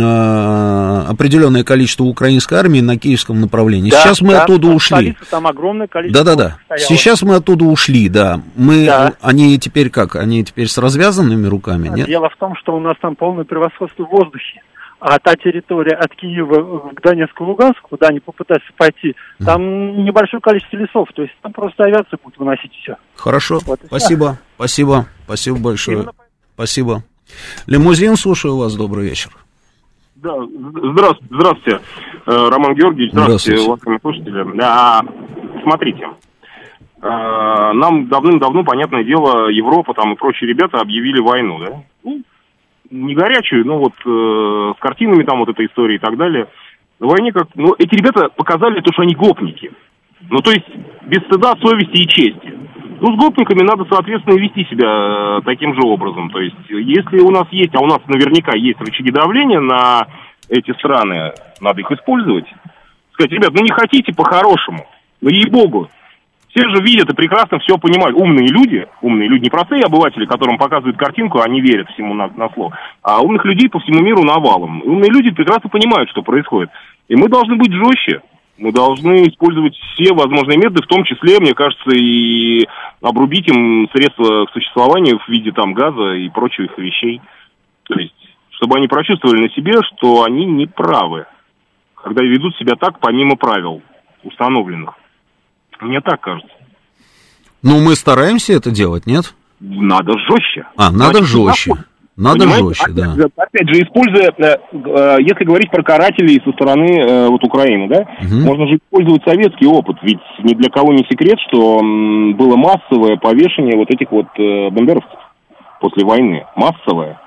а, определенное количество украинской армии на киевском направлении. Да, Сейчас мы да, оттуда ушли. Там огромное количество Да-да-да. Сейчас мы оттуда ушли, да. Мы, Да. они теперь как? Они теперь с развязанными руками, нет? Дело в том, что у нас там полное превосходство в воздухе. А та территория от Киева к Донецку и Луганску, куда они попытаются пойти, там небольшое количество лесов. То есть там просто авиация будет выносить все. Хорошо, Вот спасибо, спасибо, спасибо большое. Именно Спасибо. Лимузин, слушаю вас, добрый вечер. Да, здравствуйте, здравствуйте, э, Роман Георгиевич, здравствуйте, Здравствуйте. уважаемые слушатели. А, смотрите, э, нам давным-давно, понятное дело, Европа там и прочие ребята объявили войну, да? Ну, не горячую, но вот э, с картинами там вот этой истории и так далее. На войне как... Ну, эти ребята показали то, что они гопники. Ну, то есть, без стыда, совести и чести. Ну, с гопниками надо, соответственно, вести себя э, таким же образом. То есть, если у нас есть, а у нас наверняка есть рычаги давления на эти страны, надо их использовать. Сказать, ребят, ну не хотите по-хорошему, ну ей-богу, Все же видят и прекрасно все понимают. Умные люди, умные люди, не простые обыватели, которым показывают картинку, они верят всему на, на слово, а умных людей по всему миру навалом. Умные люди прекрасно понимают, что происходит. И мы должны быть жестче. Мы должны использовать все возможные методы, в том числе, мне кажется, и обрубить им средства к существованию в виде там газа и прочих вещей. То есть, чтобы они прочувствовали на себе, что они не правы, когда ведут себя так помимо правил установленных. Мне так кажется. Ну, мы стараемся это делать, нет? Надо жестче. А, надо Значит, жестче. нахуй. Надо Понимаете? жестче, опять, да. же, опять же, используя, э, э, если говорить про карателей со стороны э, вот Украины, да, Мгм. можно же использовать советский опыт, ведь ни для кого не секрет, что было массовое повешение вот этих вот бандеровцев после войны, массовое.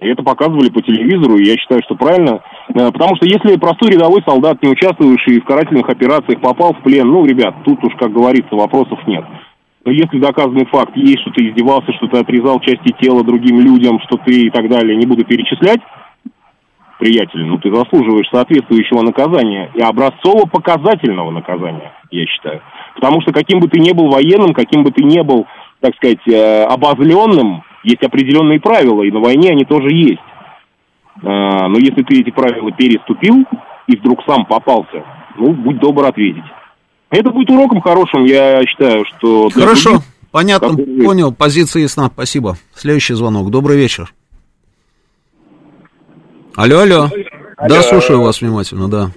И это показывали по телевизору, и я считаю, что правильно. Потому что если простой рядовой солдат, не участвующий в карательных операциях, попал в плен, ну, ребят, тут уж, как говорится, вопросов нет. Но если доказанный факт есть, что ты издевался, что ты отрезал части тела другим людям, что ты и так далее, не буду перечислять, приятель, ну ты заслуживаешь соответствующего наказания и образцово-показательного наказания, я считаю. Потому что каким бы ты ни был военным, каким бы ты ни был, так сказать, э, обозленным, есть определенные правила, и на войне они тоже есть. А, Но если ты эти правила переступил и вдруг сам попался, ну, будь добр ответить. Это будет уроком хорошим, я считаю, что... Хорошо, других- понятно, которые- понял, позиция ясна, спасибо. Следующий звонок, добрый вечер. Алло, алло. Да, слушаю вас внимательно, да.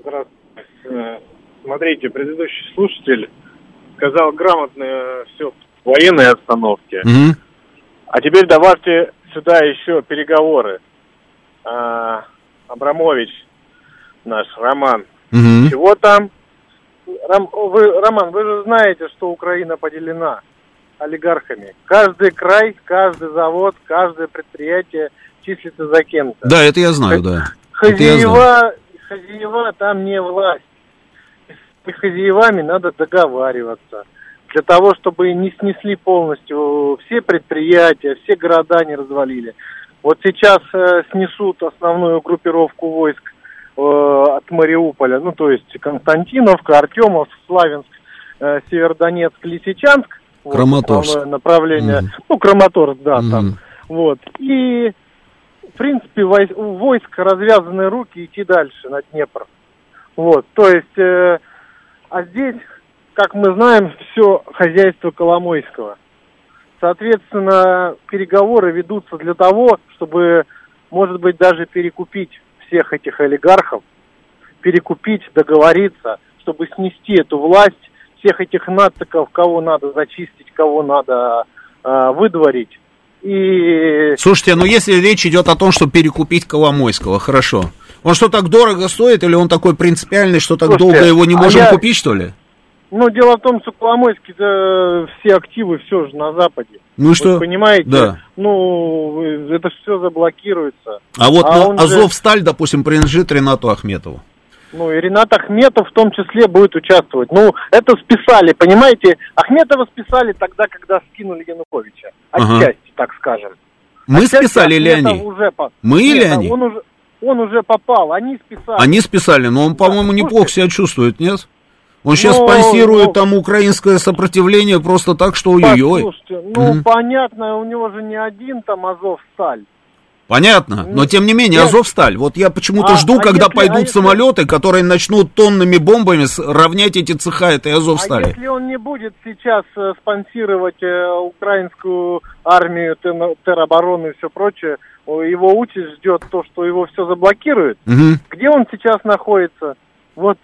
Здравствуйте. Смотрите, предыдущий слушатель сказал грамотно все в военной обстановке. Мгм. А теперь добавьте сюда еще переговоры. А, Абрамович, наш Роман. Мгм. Чего там? Ром- вы, Роман, вы же знаете, что Украина поделена олигархами. Каждый край, каждый завод, каждое предприятие числится за кем-то. Да, это я знаю, да. Хозяева, хозяева там не власть. С хозяевами надо договариваться. Для того, чтобы не снесли полностью все предприятия, все города не развалили. Вот сейчас э, снесут основную группировку войск от Мариуполя, ну то есть Константиновка, Артемов, Славянск, э, Северодонецк, Лисичанск. Вот, Краматорск. основное направление. Мгм. Ну, Краматорск, да, Мгм. там. Вот. И в принципе, у войск развязаны руки идти дальше на Днепр. Вот, то есть, э, а здесь, как мы знаем, все хозяйство Коломойского. Соответственно, переговоры ведутся для того, чтобы, может быть, даже перекупить всех этих олигархов, перекупить, договориться, чтобы снести эту власть, всех этих нациков, кого надо зачистить, кого надо э, выдворить. И Слушайте, ну если речь идет о том, чтобы перекупить Коломойского, хорошо. Он что, так дорого стоит, или он такой принципиальный, что так Слушайте, долго его не а можем я- купить, что ли? Ну, дело в том, что Коломойский -то все активы все же на Западе. Ну и Вы что? понимаете? Да. Ну, это все заблокируется. А вот А на он же- Азовсталь, допустим, принадлежит Ренату Ахметову. Ну, и Ренат Ахметов в том числе будет участвовать. Ну, это списали, понимаете? Ахметова списали тогда, когда скинули Януковича. Ага. Отчасти, так скажем. Мы Отчасти списали или они? Уже по- Мы Нет, или а они? Он уже, он уже попал, они списали. Они списали, но он, по-моему, неплохо себя чувствует, нет? Он сейчас Ну, спонсирует ну- там украинское сопротивление просто так, что ой-ой-ой. Послушайте, ну, Мгм. понятно, у него же не один там Азов сталь. Понятно, но тем не менее, Нет. Азовсталь. Вот я почему-то А- жду, а когда если- пойдут а если- самолеты, которые начнут тоннами бомбами равнять эти цеха этой А Азовстали. если он не будет сейчас э, спонсировать э, украинскую армию, тероборону и все прочее, его участь ждет то, что его все заблокируют. Мгм. Где он сейчас находится? Вот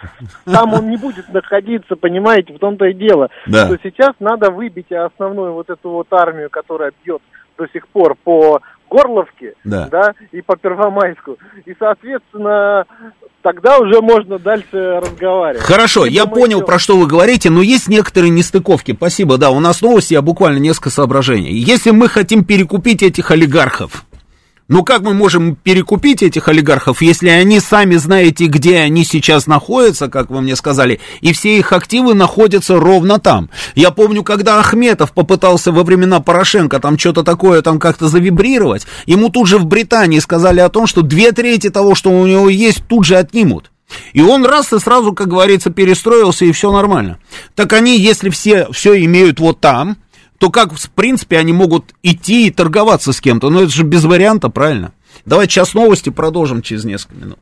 там он не будет находиться, понимаете, в том-то и дело. Да. Что сейчас надо выбить основную вот эту вот армию, которая бьет до сих пор по Горловке, Да. и по Первомайску. И, соответственно, тогда уже можно дальше разговаривать. Хорошо, Либо я понял, идем- про что вы говорите, но есть некоторые нестыковки. Спасибо, да, у нас новости, я буквально несколько соображений. Если мы хотим перекупить этих олигархов, ну как мы можем перекупить этих олигархов, если они сами знаете, где они сейчас находятся, как вы мне сказали, и все их активы находятся ровно там. Я помню, когда Ахметов попытался во времена Порошенко там что-то такое там как-то завибрировать, ему тут же в Британии сказали о том, что две трети того, что у него есть, тут же отнимут. И он раз и сразу, как говорится, перестроился, и все нормально. Так они, если все, все имеют вот там, то как, в принципе, они могут идти и торговаться с кем-то? Ну, это же без варианта, правильно? Давайте сейчас новости продолжим через несколько минут.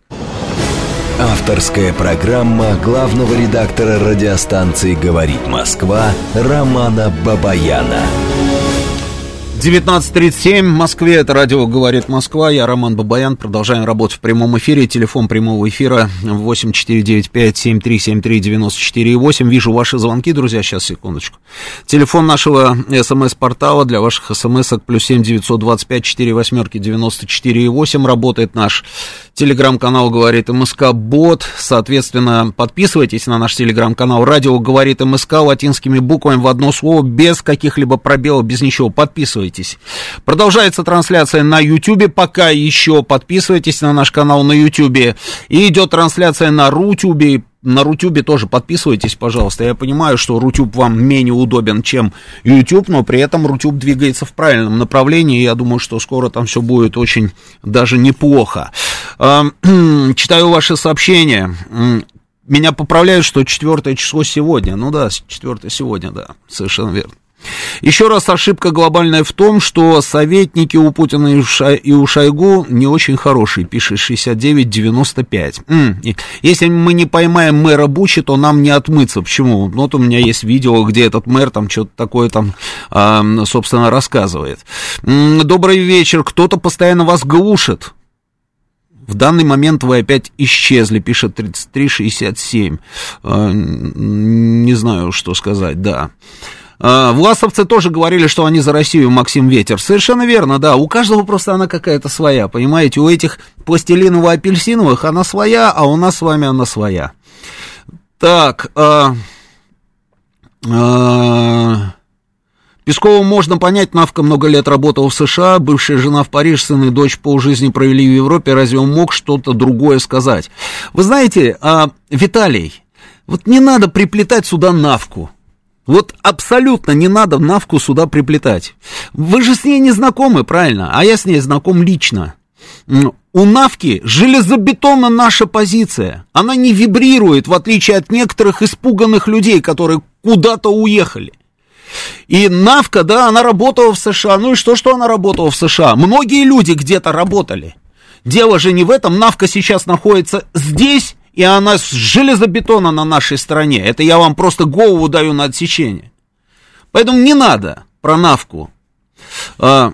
Авторская программа главного редактора радиостанции «Говорит Москва» Романа Бабаяна. 19.37 в Москве, это радио «Говорит Москва», я Роман Бабаян, продолжаем работать в прямом эфире, телефон прямого эфира 8495-7373-94,8, вижу ваши звонки, друзья, сейчас, секундочку. Телефон нашего смс-портала для ваших смс-ок плюс 7 925 4 восьмерки 94,8, работает наш телеграм-канал «Говорит МСК» бот, соответственно, подписывайтесь на наш телеграм-канал «Радио «Говорит МСК» латинскими буквами в одно слово, без каких-либо пробелов, без ничего, подписывайтесь подписывайтесь. Продолжается трансляция на YouTube, пока еще подписывайтесь на наш канал на YouTube. И идет трансляция на Рутюбе, на Рутюбе тоже подписывайтесь, пожалуйста. Я понимаю, что Рутюб вам менее удобен, чем YouTube, но при этом Рутюб двигается в правильном направлении. Я думаю, что скоро там все будет очень даже неплохо. Читаю ваши сообщения. Меня поправляют, что четвертое число сегодня. Ну да, четвертое сегодня, да, совершенно верно. Еще раз ошибка глобальная в том, что советники у Путина и у, Шойгу не очень хорошие, пишет 6995. М-м. Если мы не поймаем мэра Бучи, то нам не отмыться. Почему? Вот у меня есть видео, где этот мэр там что-то такое там, собственно, рассказывает. Добрый вечер, кто-то постоянно вас глушит. В данный момент вы опять исчезли, пишет 3367. А, не знаю, что сказать, да. А, власовцы тоже говорили, что они за Россию, Максим Ветер. Совершенно верно, да. У каждого просто она какая-то своя, понимаете? У этих пластилиново-апельсиновых она своя, а у нас с вами она своя. Так, а, а, Пескову можно понять, Навка много лет работал в США, бывшая жена в Париж, сын и дочь полжизни провели в Европе, разве он мог что-то другое сказать? Вы знаете, а, Виталий, вот не надо приплетать сюда Навку. Вот абсолютно не надо Навку сюда приплетать. Вы же с ней не знакомы, правильно? А я с ней знаком лично. У Навки железобетонна наша позиция. Она не вибрирует, в отличие от некоторых испуганных людей, которые куда-то уехали. И Навка, да, она работала в США. Ну и что, что она работала в США? Многие люди где-то работали. Дело же не в этом. Навка сейчас находится здесь и она с железобетона на нашей стороне. Это я вам просто голову даю на отсечение. Поэтому не надо про навку. А,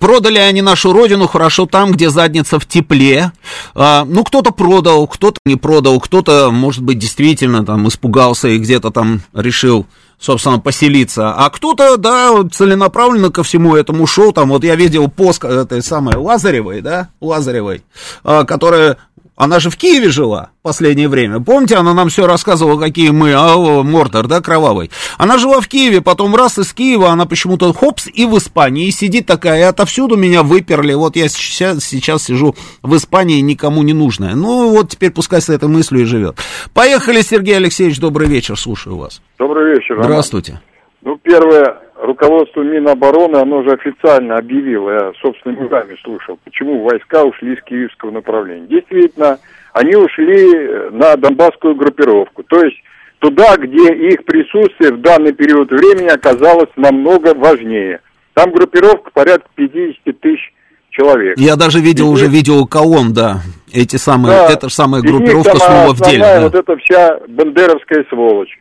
продали они нашу родину хорошо там, где задница в тепле. А, ну, кто-то продал, кто-то не продал, кто-то, может быть, действительно там испугался и где-то там решил собственно, поселиться, а кто-то, да, целенаправленно ко всему этому шел, там, вот я видел пост этой самой Лазаревой, да, Лазаревой, а, которая она же в Киеве жила последнее время. Помните, она нам все рассказывала, какие мы, а, Мордор, да, кровавый. Она жила в Киеве, потом раз из Киева, она почему-то хопс и в Испании. Сидит такая, и отовсюду меня выперли. Вот я сейчас, сейчас сижу в Испании, никому не нужная. Ну, вот теперь пускай с этой мыслью и живет. Поехали, Сергей Алексеевич, добрый вечер, слушаю вас. Добрый вечер. Здравствуйте. Ну, первое, руководство Минобороны, оно же официально объявило, я собственными ушами слушал, почему войска ушли с киевского направления. Действительно, они ушли на донбасскую группировку, то есть туда, где их присутствие в данный период времени оказалось намного важнее. Там группировка порядка 50 тысяч человек. Я даже видел и уже них... видео колонн, да, эти самые, да, эта же самая группировка снова в деле. Да. вот эта вся бандеровская сволочь.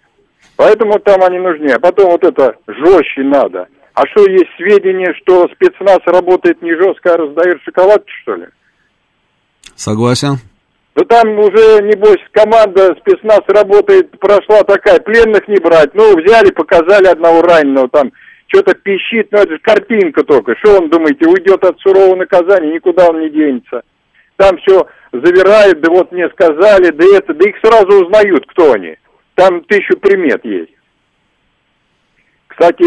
Поэтому там они нужны. А потом вот это жестче надо. А что, есть сведения, что спецназ работает не жестко, а раздает шоколадки, что ли? Согласен. Да там уже, небось, команда спецназ работает, прошла такая, пленных не брать. Ну, взяли, показали одного раненого, там что-то пищит, ну это же картинка только. Что он, думаете, уйдет от сурового наказания, никуда он не денется. Там все завирают, да вот мне сказали, да это, да их сразу узнают, кто они. Там тысячу примет есть. Кстати,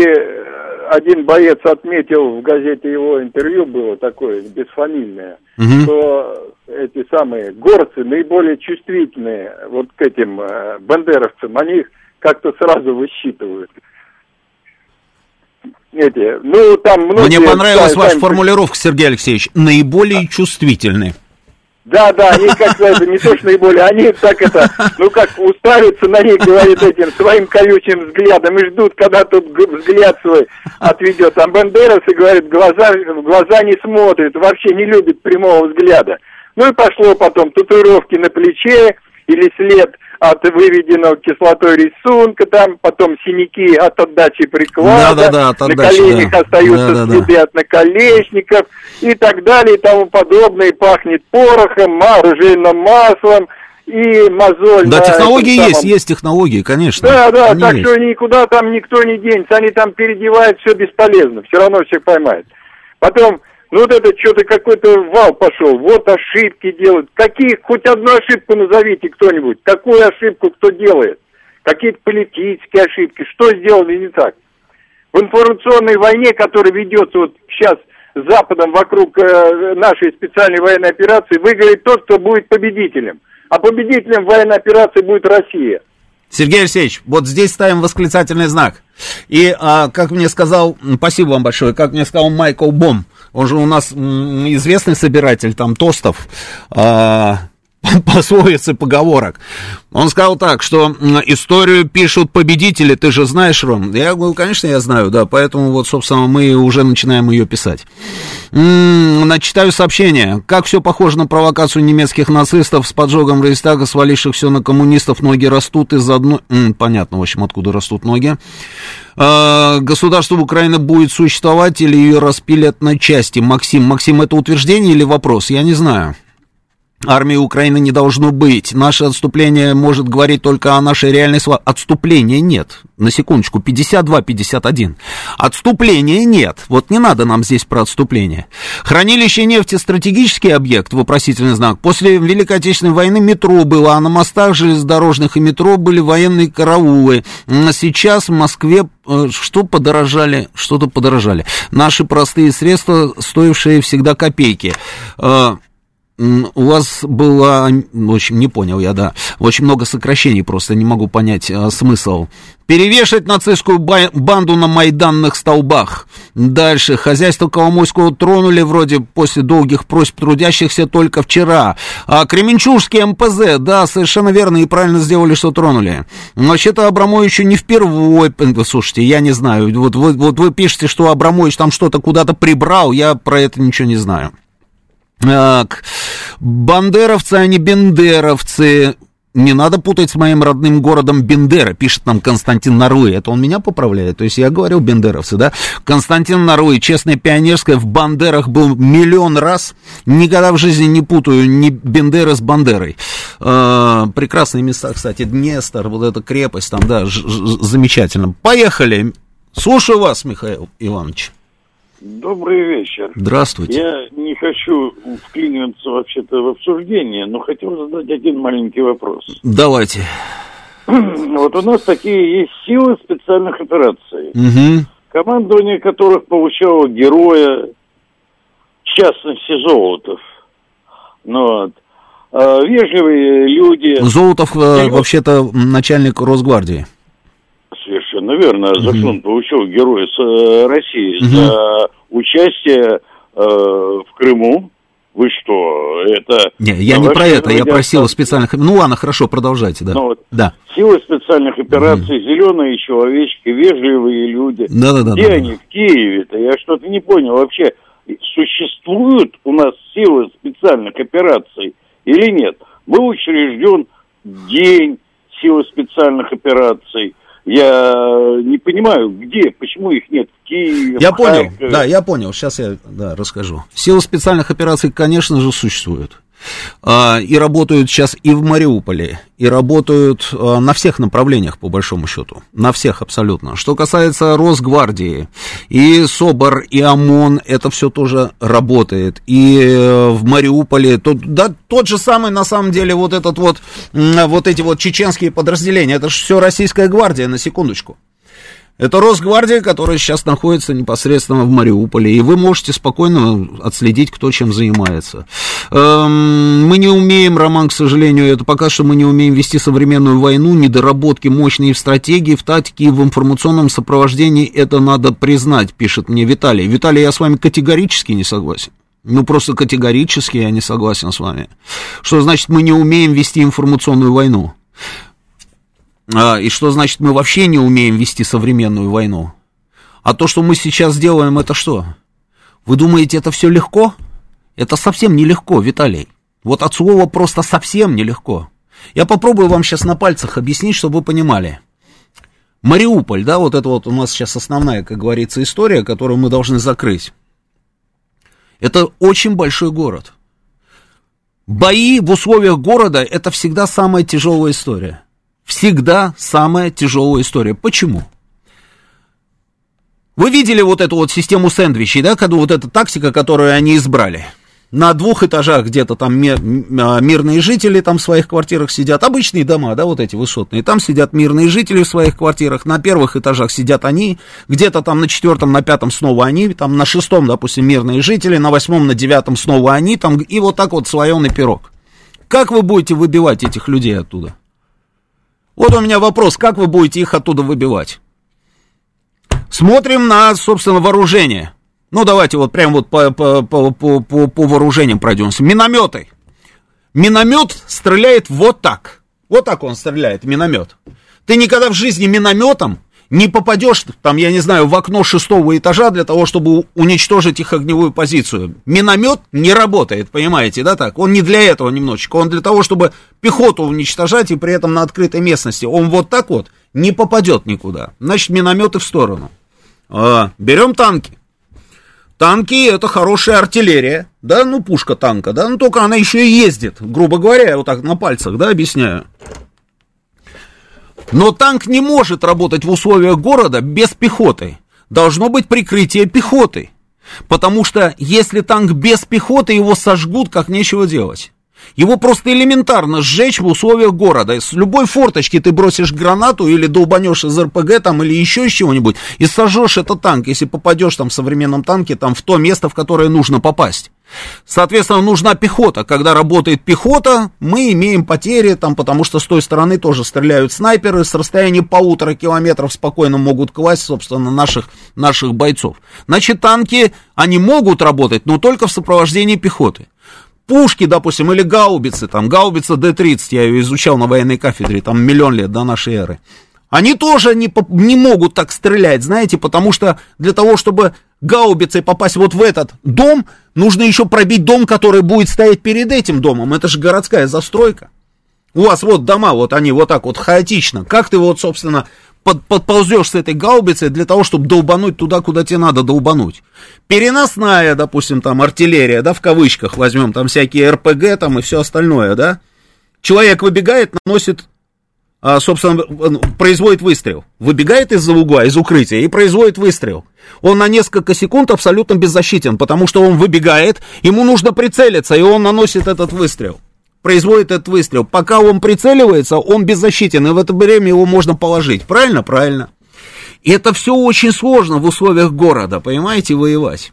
один боец отметил в газете его интервью было такое бесфамильное, угу. что эти самые горцы наиболее чувствительные вот к этим э, бандеровцам, они их как-то сразу высчитывают. Эти, ну, там многие, Мне понравилась ваша формулировка, Сергей Алексеевич, наиболее чувствительные. Да, да, они как-то это не то, что наиболее, они так это, ну как уставятся на них, говорит этим своим колючим взглядом и ждут, когда тут взгляд свой отведет. А Бандерасы, говорит, глаза, в глаза не смотрит, вообще не любит прямого взгляда. Ну и пошло потом татуировки на плече или след от выведенного кислотой рисунка, там потом синяки от отдачи приклада, Да, да, да, от на отдачи, коленях да. остаются Да, да, да. следы от наколечников и так далее и тому подобное. И пахнет порохом, оружейным маслом и мозоль. Да, на технологии есть, самом- есть технологии, конечно. Да, да, Они так есть. что никуда там никто не денется. Они там переодевают, все бесполезно. Все равно всех поймают. Потом, ну вот это что-то какой-то вал пошел. Вот ошибки делают. Какие, хоть одну ошибку назовите кто-нибудь. Какую ошибку кто делает? Какие-то политические ошибки. Что сделали не так? В информационной войне, которая ведется вот сейчас с Западом вокруг э, нашей специальной военной операции, выиграет тот, кто будет победителем. А победителем военной операции будет Россия. Сергей Алексеевич, вот здесь ставим восклицательный знак. И, а, как мне сказал, спасибо вам большое, как мне сказал Майкл Бом, он же у нас известный собиратель там тостов, а, пословиц и поговорок. Он сказал так, что историю пишут победители, ты же знаешь, Ром? Я говорю, конечно, я знаю, да, поэтому вот, собственно, мы уже начинаем ее писать. Начитаю сообщение. Как все похоже на провокацию немецких нацистов с поджогом Рейхстага, сваливших все на коммунистов, ноги растут из одной... Понятно, в общем, откуда растут ноги. Э, Государство Украины будет существовать или ее распилят на части? Максим, Максим, это утверждение или вопрос? Я не знаю. Армии Украины не должно быть. Наше отступление может говорить только о нашей реальной славе. Отступления нет. На секундочку, 52-51. Отступления нет. Вот не надо нам здесь про отступление. Хранилище нефти стратегический объект, вопросительный знак. После Великой Отечественной войны метро было, а на мостах железнодорожных и метро были военные караулы. М, Сейчас в Москве э, что подорожали? Что-то подорожали. Наши простые средства, стоившие всегда копейки. Э, У вас было, в общем, не понял я, да, очень много сокращений, просто не могу понять а, смысл. Перевешать нацистскую ба- банду на майданных столбах. Дальше. Хозяйство Коломойского тронули вроде после долгих просьб трудящихся только вчера. А Кременчужский МПЗ, да, совершенно верно и правильно сделали, что тронули. Вообще-то Абрамовичу не впервой, э, слушайте, я не знаю, вот, вы- вот вы пишете, что Абрамович там что-то куда-то прибрал, я про это ничего не знаю. Так, бандеровцы, а не бендеровцы. Не надо путать с моим родным городом Бендера, пишет нам Константин Наруй. Это он меня поправляет. То есть я говорил бендеровцы, да? Константин Наруй, честная пионерская, в Бандерах был миллион раз. Никогда в жизни не путаю ни Бендеры с Бандерой. Э, прекрасные места, кстати, Днестр, вот эта крепость там, да, замечательно. Поехали. Слушаю вас, Михаил Иванович. Добрый вечер. Здравствуйте. Я не хочу вклиниваться вообще-то в обсуждение, но хотел задать один маленький вопрос. Давайте. Вот у нас такие есть силы специальных операций, Угу. командование которых получало героя, в частности, Золотов. Ну, вот. А, вежливые люди. Золотов, э, Серьезно? вообще-то, начальник Росгвардии. Совершенно верно. За что он получил героя с, э, России? Мгм. За участие э, в Крыму. Вы что, это... Не, я не про это, я про силы специальных... Ну ладно, хорошо, продолжайте, да. Ну вот, Да, Силы специальных операций, зеленые человечки, вежливые люди. да-да-да. Где да, они в Киеве-то? Я что-то не понял. Вообще, существуют у нас силы специальных операций или нет? Был учрежден день силы специальных операций. Я не понимаю, где, почему их нет в Киеве, Я в понял, да, я понял, сейчас я, да, расскажу. Силы специальных операций, конечно же, существуют. А, И работают сейчас и в Мариуполе, и работают а, на всех направлениях, по большому счету. На всех абсолютно. Что касается Росгвардии, и СОБР, и ОМОН, это все тоже работает. И э, в Мариуполе, тот, да, тот же самый, на самом деле, вот этот вот, вот эти вот чеченские подразделения, это же все российская гвардия, на секундочку. Это Росгвардия, которая сейчас находится непосредственно в Мариуполе, и вы можете спокойно отследить, кто чем занимается. Эм, мы не умеем, Роман, к сожалению, это пока что мы не умеем вести современную войну, недоработки мощные в стратегии, в тактике в информационном сопровождении, это надо признать, пишет мне Виталий. Виталий, я с вами категорически не согласен. Ну, просто категорически я не согласен с вами. Что значит мы не умеем вести информационную войну? А, и что значит мы вообще не умеем вести современную войну? А то, что мы сейчас делаем, это что? Вы думаете, это все легко? Это совсем нелегко, Виталий. Вот от слова просто совсем нелегко. Я попробую вам сейчас на пальцах объяснить, чтобы вы понимали. Мариуполь, да, вот это вот у нас сейчас основная, как говорится, история, которую мы должны закрыть. Это очень большой город. Бои в условиях города это всегда самая тяжелая история. Всегда самая тяжелая история. Почему? Вы видели вот эту вот систему сэндвичей, да, когда вот эта тактика, которую они избрали? на двух этажах где-то там а, мирные жители там в своих квартирах сидят, обычные дома, да, вот эти высотные, там сидят мирные жители в своих квартирах, на первых этажах сидят они, где-то там на четвертом, на пятом снова они, там на шестом, допустим, мирные жители, на восьмом, на девятом снова они, там, и вот так вот слоеный пирог. Как вы будете выбивать этих людей оттуда? Вот у меня вопрос, как вы будете их оттуда выбивать? Смотрим на, собственно, вооружение. Ну, давайте вот прям вот по, по, по, по, по, по вооружениям пройдемся. Минометы. Миномет стреляет вот так. Вот так он стреляет, миномет. Ты никогда в жизни минометом не попадешь, там, я не знаю, в окно шестого этажа для того, чтобы уничтожить их огневую позицию. Миномет не работает, понимаете, да, так? Он не для этого немножечко, он для того, чтобы пехоту уничтожать и при этом на открытой местности. Он вот так вот не попадет никуда. Значит, минометы в сторону. А, берем танки. Танки это хорошая артиллерия, да, ну пушка танка, да, но только она еще и ездит, грубо говоря, я вот так на пальцах, да, объясняю. Но танк не может работать в условиях города без пехоты. Должно быть прикрытие пехоты. Потому что если танк без пехоты, его сожгут, как нечего делать. Его просто элементарно сжечь в условиях города. С любой форточки ты бросишь гранату или долбанешь из РПГ там или еще из чего-нибудь и сожжешь этот танк, если попадешь там в современном танке там в то место, в которое нужно попасть. Соответственно, нужна пехота. Когда работает пехота, мы имеем потери, там, потому что с той стороны тоже стреляют снайперы, с расстояния полутора километров спокойно могут класть, собственно, наших, наших бойцов. Значит, танки, они могут работать, но только в сопровождении пехоты пушки, допустим, или гаубицы, там, гаубица Д-30, я ее изучал на военной кафедре, там, миллион лет до нашей эры. Они тоже не, не могут так стрелять, знаете, потому что для того, чтобы гаубицей попасть вот в этот дом, нужно еще пробить дом, который будет стоять перед этим домом. Это же городская застройка. У вас вот дома, вот они вот так вот хаотично. Как ты вот, собственно, под, подползешь с этой гаубицей для того, чтобы долбануть туда, куда тебе надо долбануть. Переносная, допустим, там артиллерия, да, в кавычках возьмем, там всякие РПГ там и все остальное, да. Человек выбегает, наносит, собственно, производит выстрел. Выбегает из-за угла, из укрытия и производит выстрел. Он на несколько секунд абсолютно беззащитен, потому что он выбегает, ему нужно прицелиться, и он наносит этот выстрел производит этот выстрел. Пока он прицеливается, он беззащитен, и в это время его можно положить. Правильно? Правильно. И это все очень сложно в условиях города, понимаете, воевать.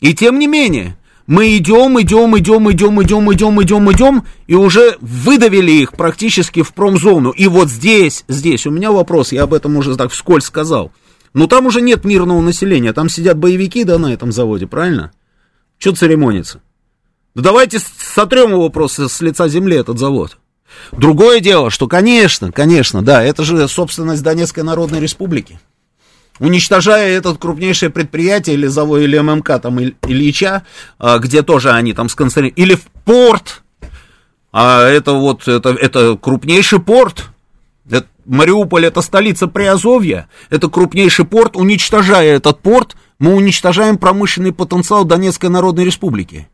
И тем не менее, мы идем, идем, идем, идем, идем, идем, идем, идем, и уже выдавили их практически в промзону. И вот здесь, здесь, у меня вопрос, я об этом уже так вскользь сказал. Но там уже нет мирного населения, там сидят боевики, да, на этом заводе, правильно? Что церемониться? Да давайте сотрем его просто с лица земли, этот завод. Другое дело, что, конечно, конечно, да, это же собственность Донецкой Народной Республики. Уничтожая это крупнейшее предприятие или завод, или ММК там Ильича, а, где тоже они там сконцентрированы, или в порт, а это вот, это, это крупнейший порт, это, Мариуполь это столица Приазовья, это крупнейший порт, уничтожая этот порт, мы уничтожаем промышленный потенциал Донецкой Народной Республики.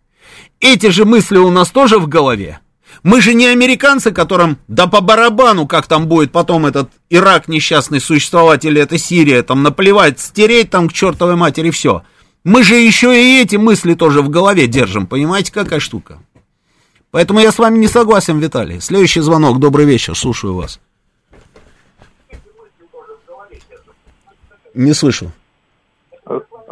Эти же мысли у нас тоже в голове. Мы же не американцы, которым да по барабану, как там будет потом этот Ирак несчастный существовать, или это Сирия, там наплевать, стереть там к чертовой матери все. Мы же еще и эти мысли тоже в голове держим, понимаете, какая штука. Поэтому я с вами не согласен, Виталий. Следующий звонок, добрый вечер, слушаю вас. Не слышу.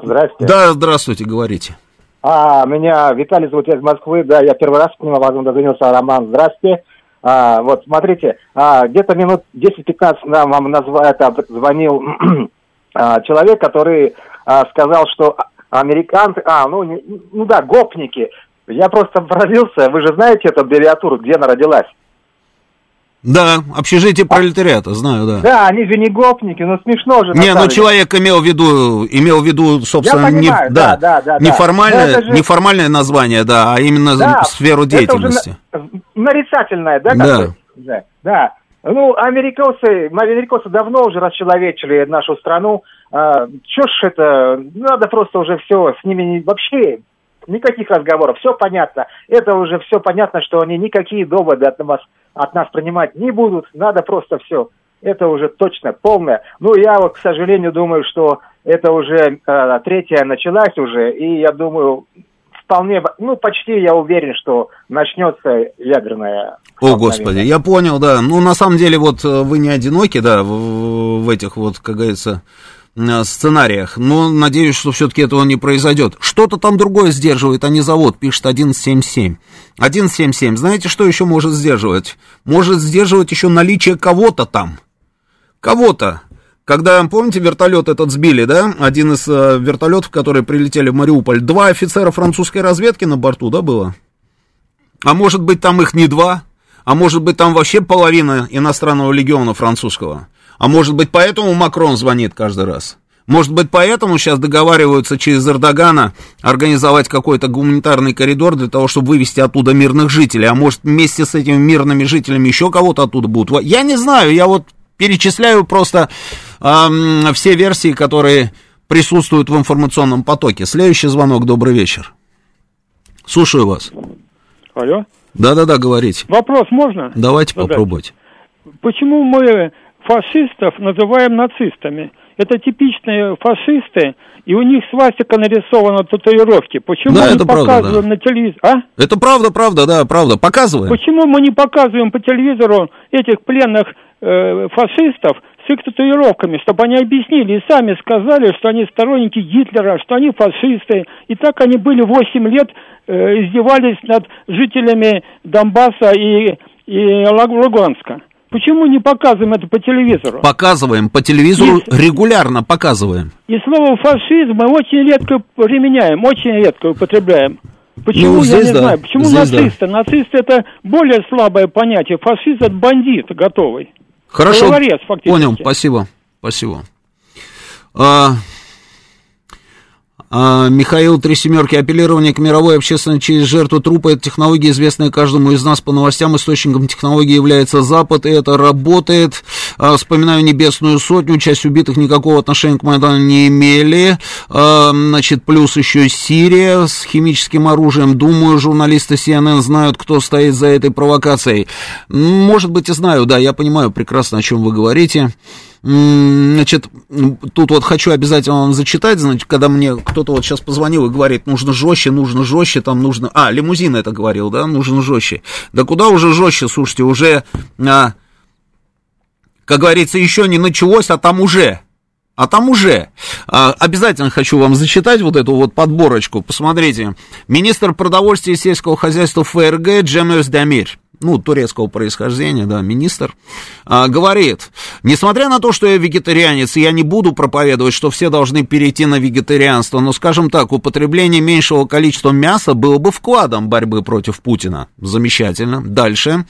Здравствуйте. Да, здравствуйте, говорите. А, меня Виталий зовут, я из Москвы, да, я первый раз к нему, возможно, дозвонился, Роман, здравствуйте. А, вот, смотрите, а, где-то минут 10-15 нам вам назва, это, звонил а, человек, который а, сказал, что американцы, а, ну, не- ну да, гопники. Я просто поразился, вы же знаете эту аббревиатуру, где она родилась? Да, общежитие пролетариата, знаю, да. Да, они же не гопники, ну смешно же. Не, ну человек имел в виду, имел в виду, собственно, Я не, понимаю, да, да, да, да. неформальное, Но же- неформальное название, да, а именно Да, сферу это уже деятельности. на- нарицательное, да? Да. Да. Да. Ну, американцы, американцы давно уже расчеловечили нашу страну. А, чё ж это, надо просто уже все с ними не- вообще никаких разговоров, все понятно. Это уже все понятно, что они никакие доводы от нас, от нас принимать не будут. Надо просто все. Это уже точно полное. Ну, я вот, к сожалению, думаю, что это уже э, третья началась уже, и я думаю, вполне, ну, почти я уверен, что начнется ядерная О, Господи, я понял, да. Ну, на самом деле, вот э, вы не одиноки, да, в, в этих вот, как говорится, сценариях. Но надеюсь, что все-таки этого не произойдет. Что-то там другое сдерживает, а не завод, пишет 177. 177. Знаете, что еще может сдерживать? Может сдерживать еще наличие кого-то там. Кого-то. Когда, помните, вертолет этот сбили, да? Один из э, вертолетов, которые прилетели в Мариуполь. Два офицера французской разведки на борту, да, было? А может быть, там их не два? А может быть, там вообще половина иностранного легиона французского? А может быть, поэтому Макрон звонит каждый раз? Может быть, поэтому сейчас договариваются через Эрдогана организовать какой-то гуманитарный коридор для того, чтобы вывести оттуда мирных жителей? А может, вместе с этими мирными жителями еще кого-то оттуда будут? Я не знаю, я вот перечисляю просто ам, все версии, которые присутствуют в информационном потоке. Следующий звонок, добрый вечер. Слушаю вас. Алло. Да-да-да, говорите. Вопрос можно? Давайте задать? попробуйте. Почему мы фашистов называем нацистами? Это типичные фашисты, и у них свастика нарисована татуировки. Почему Да, мы это правда, показываем да. на телевизоре? А? Это правда, правда, да, правда. Показываем. Почему мы не показываем по телевизору этих пленных э, фашистов с их татуировками, чтобы они объяснили и сами сказали, что они сторонники Гитлера, что они фашисты. И так они были 8 лет, э, издевались над жителями Донбасса и, и Луганска. Почему не показываем это по телевизору? Показываем по телевизору, Есть- регулярно показываем. И слово фашизм мы очень редко применяем, очень редко употребляем. Почему, Ну, я не да, знаю. Почему здесь да. нацисты? Нацисты это более слабое понятие. Фашист это бандит готовый. Хорошо. Головорез, фактически. Понял, спасибо. Спасибо. А, а, Михаил Три Семерки. Апеллирование к мировой общественности через жертву трупа. Это технология, известная каждому из нас по новостям. Источником технологии является Запад, и это работает. А, вспоминаю Небесную Сотню. Часть убитых никакого отношения к Майдану не имели. А, значит, плюс еще Сирия с химическим оружием. Думаю, журналисты CNN знают, кто стоит за этой провокацией. Может быть, и знаю, да, я понимаю прекрасно, о чем вы говорите. Значит, тут вот хочу обязательно вам зачитать, значит, когда мне кто-то вот сейчас позвонил и говорит, нужно жестче, нужно жестче, там нужно... А, лимузин это говорил, да, нужно жестче. Да куда уже жестче, слушайте, уже, а, как говорится, еще не началось, а там уже. А там уже. А, обязательно хочу вам зачитать вот эту вот подборочку. Посмотрите. Министр продовольствия и сельского хозяйства ФРГ Джемес Дамир ну, турецкого происхождения, да, министр, а, говорит, несмотря на то, что я вегетарианец, я не буду проповедовать, что все должны перейти на вегетарианство, но, скажем так, употребление меньшего количества мяса было бы вкладом борьбы против Путина. Замечательно. Дальше.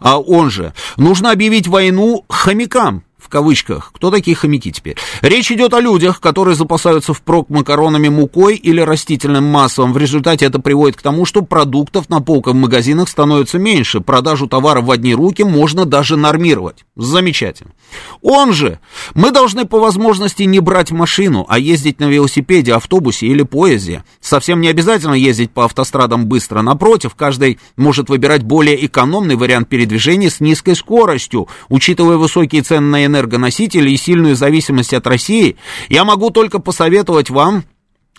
А, он же, нужно объявить войну хомякам, кавычках. Кто такие хомяки теперь? Речь идет о людях, которые запасаются впрок макаронами, мукой или растительным маслом. В результате это приводит к тому, что продуктов на полках в магазинах становится меньше. Продажу товаров в одни руки можно даже нормировать. Замечательно. Он же, мы должны по возможности не брать машину, а ездить на велосипеде, автобусе или поезде. Совсем не обязательно ездить по автострадам быстро. Напротив, каждый может выбирать более экономный вариант передвижения с низкой скоростью. Учитывая высокие цены на энергоносители и сильную зависимость от России, я могу только посоветовать вам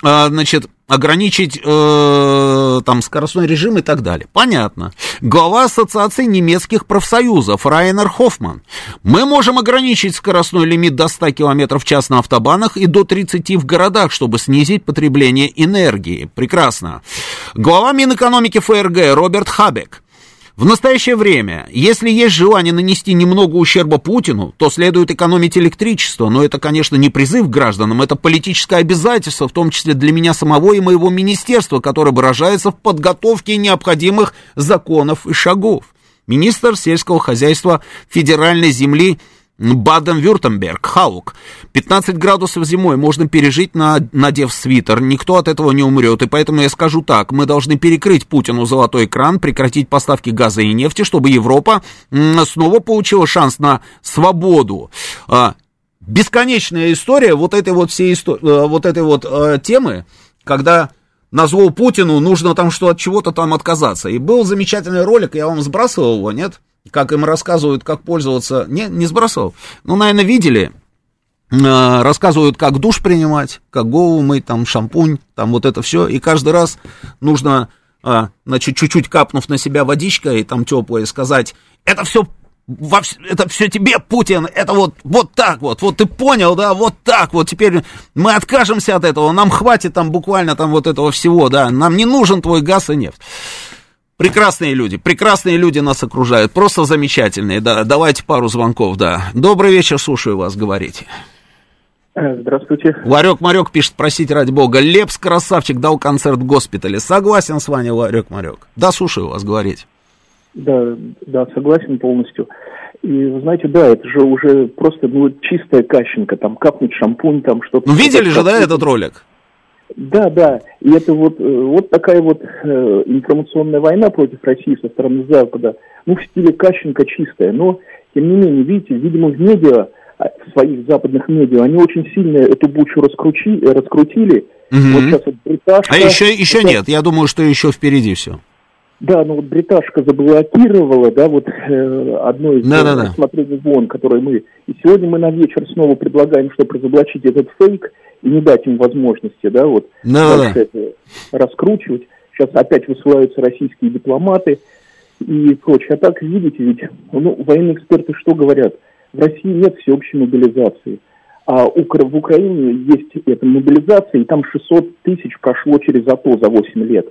а, значит, ограничить э, там скоростной режим и так далее. Понятно. Глава Ассоциации немецких профсоюзов Райнер Хоффман. Мы можем ограничить скоростной лимит до 100 км в час на автобанах и до 30 в городах, чтобы снизить потребление энергии. Прекрасно. Глава Минэкономики ФРГ Роберт Хабек. В настоящее время, если есть желание нанести немного ущерба Путину, то следует экономить электричество. Но это, конечно, не призыв гражданам, это политическое обязательство, в том числе для меня самого и моего министерства, которое выражается в подготовке необходимых законов и шагов. Министр сельского хозяйства федеральной земли Баден-Вюртемберг, Хаук. 15 градусов зимой можно пережить, на, надев свитер. Никто от этого не умрет. И поэтому я скажу так. Мы должны перекрыть Путину золотой экран, прекратить поставки газа и нефти, чтобы Европа снова получила шанс на свободу. А, бесконечная история вот этой вот всей истории, э, вот этой вот э, темы, когда на зло Путину нужно там что от чего-то там отказаться. И был замечательный ролик, я вам сбрасывал его, нет? Как им рассказывают, как пользоваться, не, не сбросил, ну, наверное, видели, э, рассказывают, как душ принимать, как голову мыть, там, шампунь, там, вот это все, и каждый раз нужно, э, значит, чуть-чуть капнув на себя водичкой, там, теплое, сказать, это все во, это все тебе, Путин, это вот, вот так вот, вот ты понял, да, вот так вот, теперь мы откажемся от этого, нам хватит там буквально там вот этого всего, да, нам не нужен твой газ и нефть. Прекрасные люди, прекрасные люди нас окружают, просто замечательные, да, давайте пару звонков, да. Добрый вечер, слушаю вас, говорите. Э, здравствуйте. Ларек Марек пишет, просите ради бога. Лепс красавчик дал концерт в госпитале. Согласен с вами, Ларек Марек. Да, слушаю вас, говорить. Да, да, согласен полностью. И, вы знаете, да, это же уже просто, ну, чистая кащенка, там, капнуть шампунь, там, что-то. Ну, видели же, да, этот ролик? Да, да. И это вот, э, вот такая вот э, информационная война против России со стороны Запада, ну, в стиле Кащенко чистая. Но, тем не менее, видите, видимо, в медиа, а, в своих западных медиа, они очень сильно эту бучу раскрути, раскрутили. Угу. Вот сейчас вот бриташка... А еще, еще это... нет, я думаю, что еще впереди все. Да, ну вот бриташка заблокировала, да, вот э, одно из да, да, да. рассмотрений ВОН, которое мы... И сегодня мы на вечер снова предлагаем, чтобы разоблачить этот фейк, и не дать им возможности, да, вот да, дальше да. это раскручивать. Сейчас опять высылаются российские дипломаты и прочее. А так, видите, ведь ну, военные эксперты что говорят? В России нет всеобщей мобилизации. А в Украине есть эта мобилизация, и там 600 тысяч прошло через АТО за 8 лет.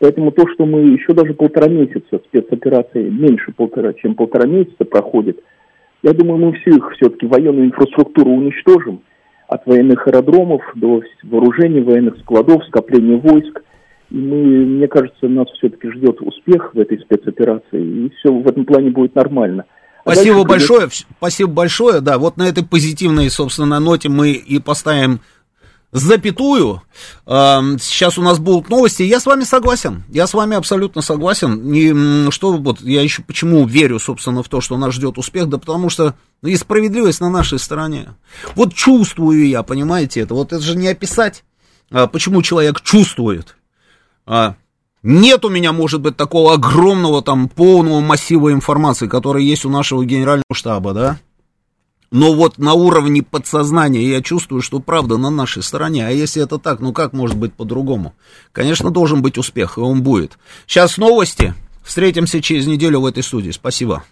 Поэтому то, что мы еще даже полтора месяца спецоперации, меньше полтора, чем полтора месяца проходит, я думаю, мы всю их все-таки военную инфраструктуру уничтожим, от военных аэродромов до вооружений военных складов, скопления войск. И мы, мне кажется, нас все-таки ждет успех в этой спецоперации, и все в этом плане будет нормально. А спасибо дальше, большое, спасибо большое, да, вот на этой позитивной, собственно, ноте мы и поставим запятую. Сейчас у нас будут новости. Я с вами согласен. Я с вами абсолютно согласен. И что вот я еще почему верю, собственно, в то, что нас ждет успех, да потому что ну, и справедливость на нашей стороне. Вот чувствую я, понимаете, это вот это же не описать, а, почему человек чувствует. А, нет у меня, может быть, такого огромного там полного массива информации, который есть у нашего генерального штаба, да? Но вот на уровне подсознания я чувствую, что правда на нашей стороне. А если это так, ну как может быть по-другому? Конечно, должен быть успех, и он будет. Сейчас новости. Встретимся через неделю в этой студии. Спасибо.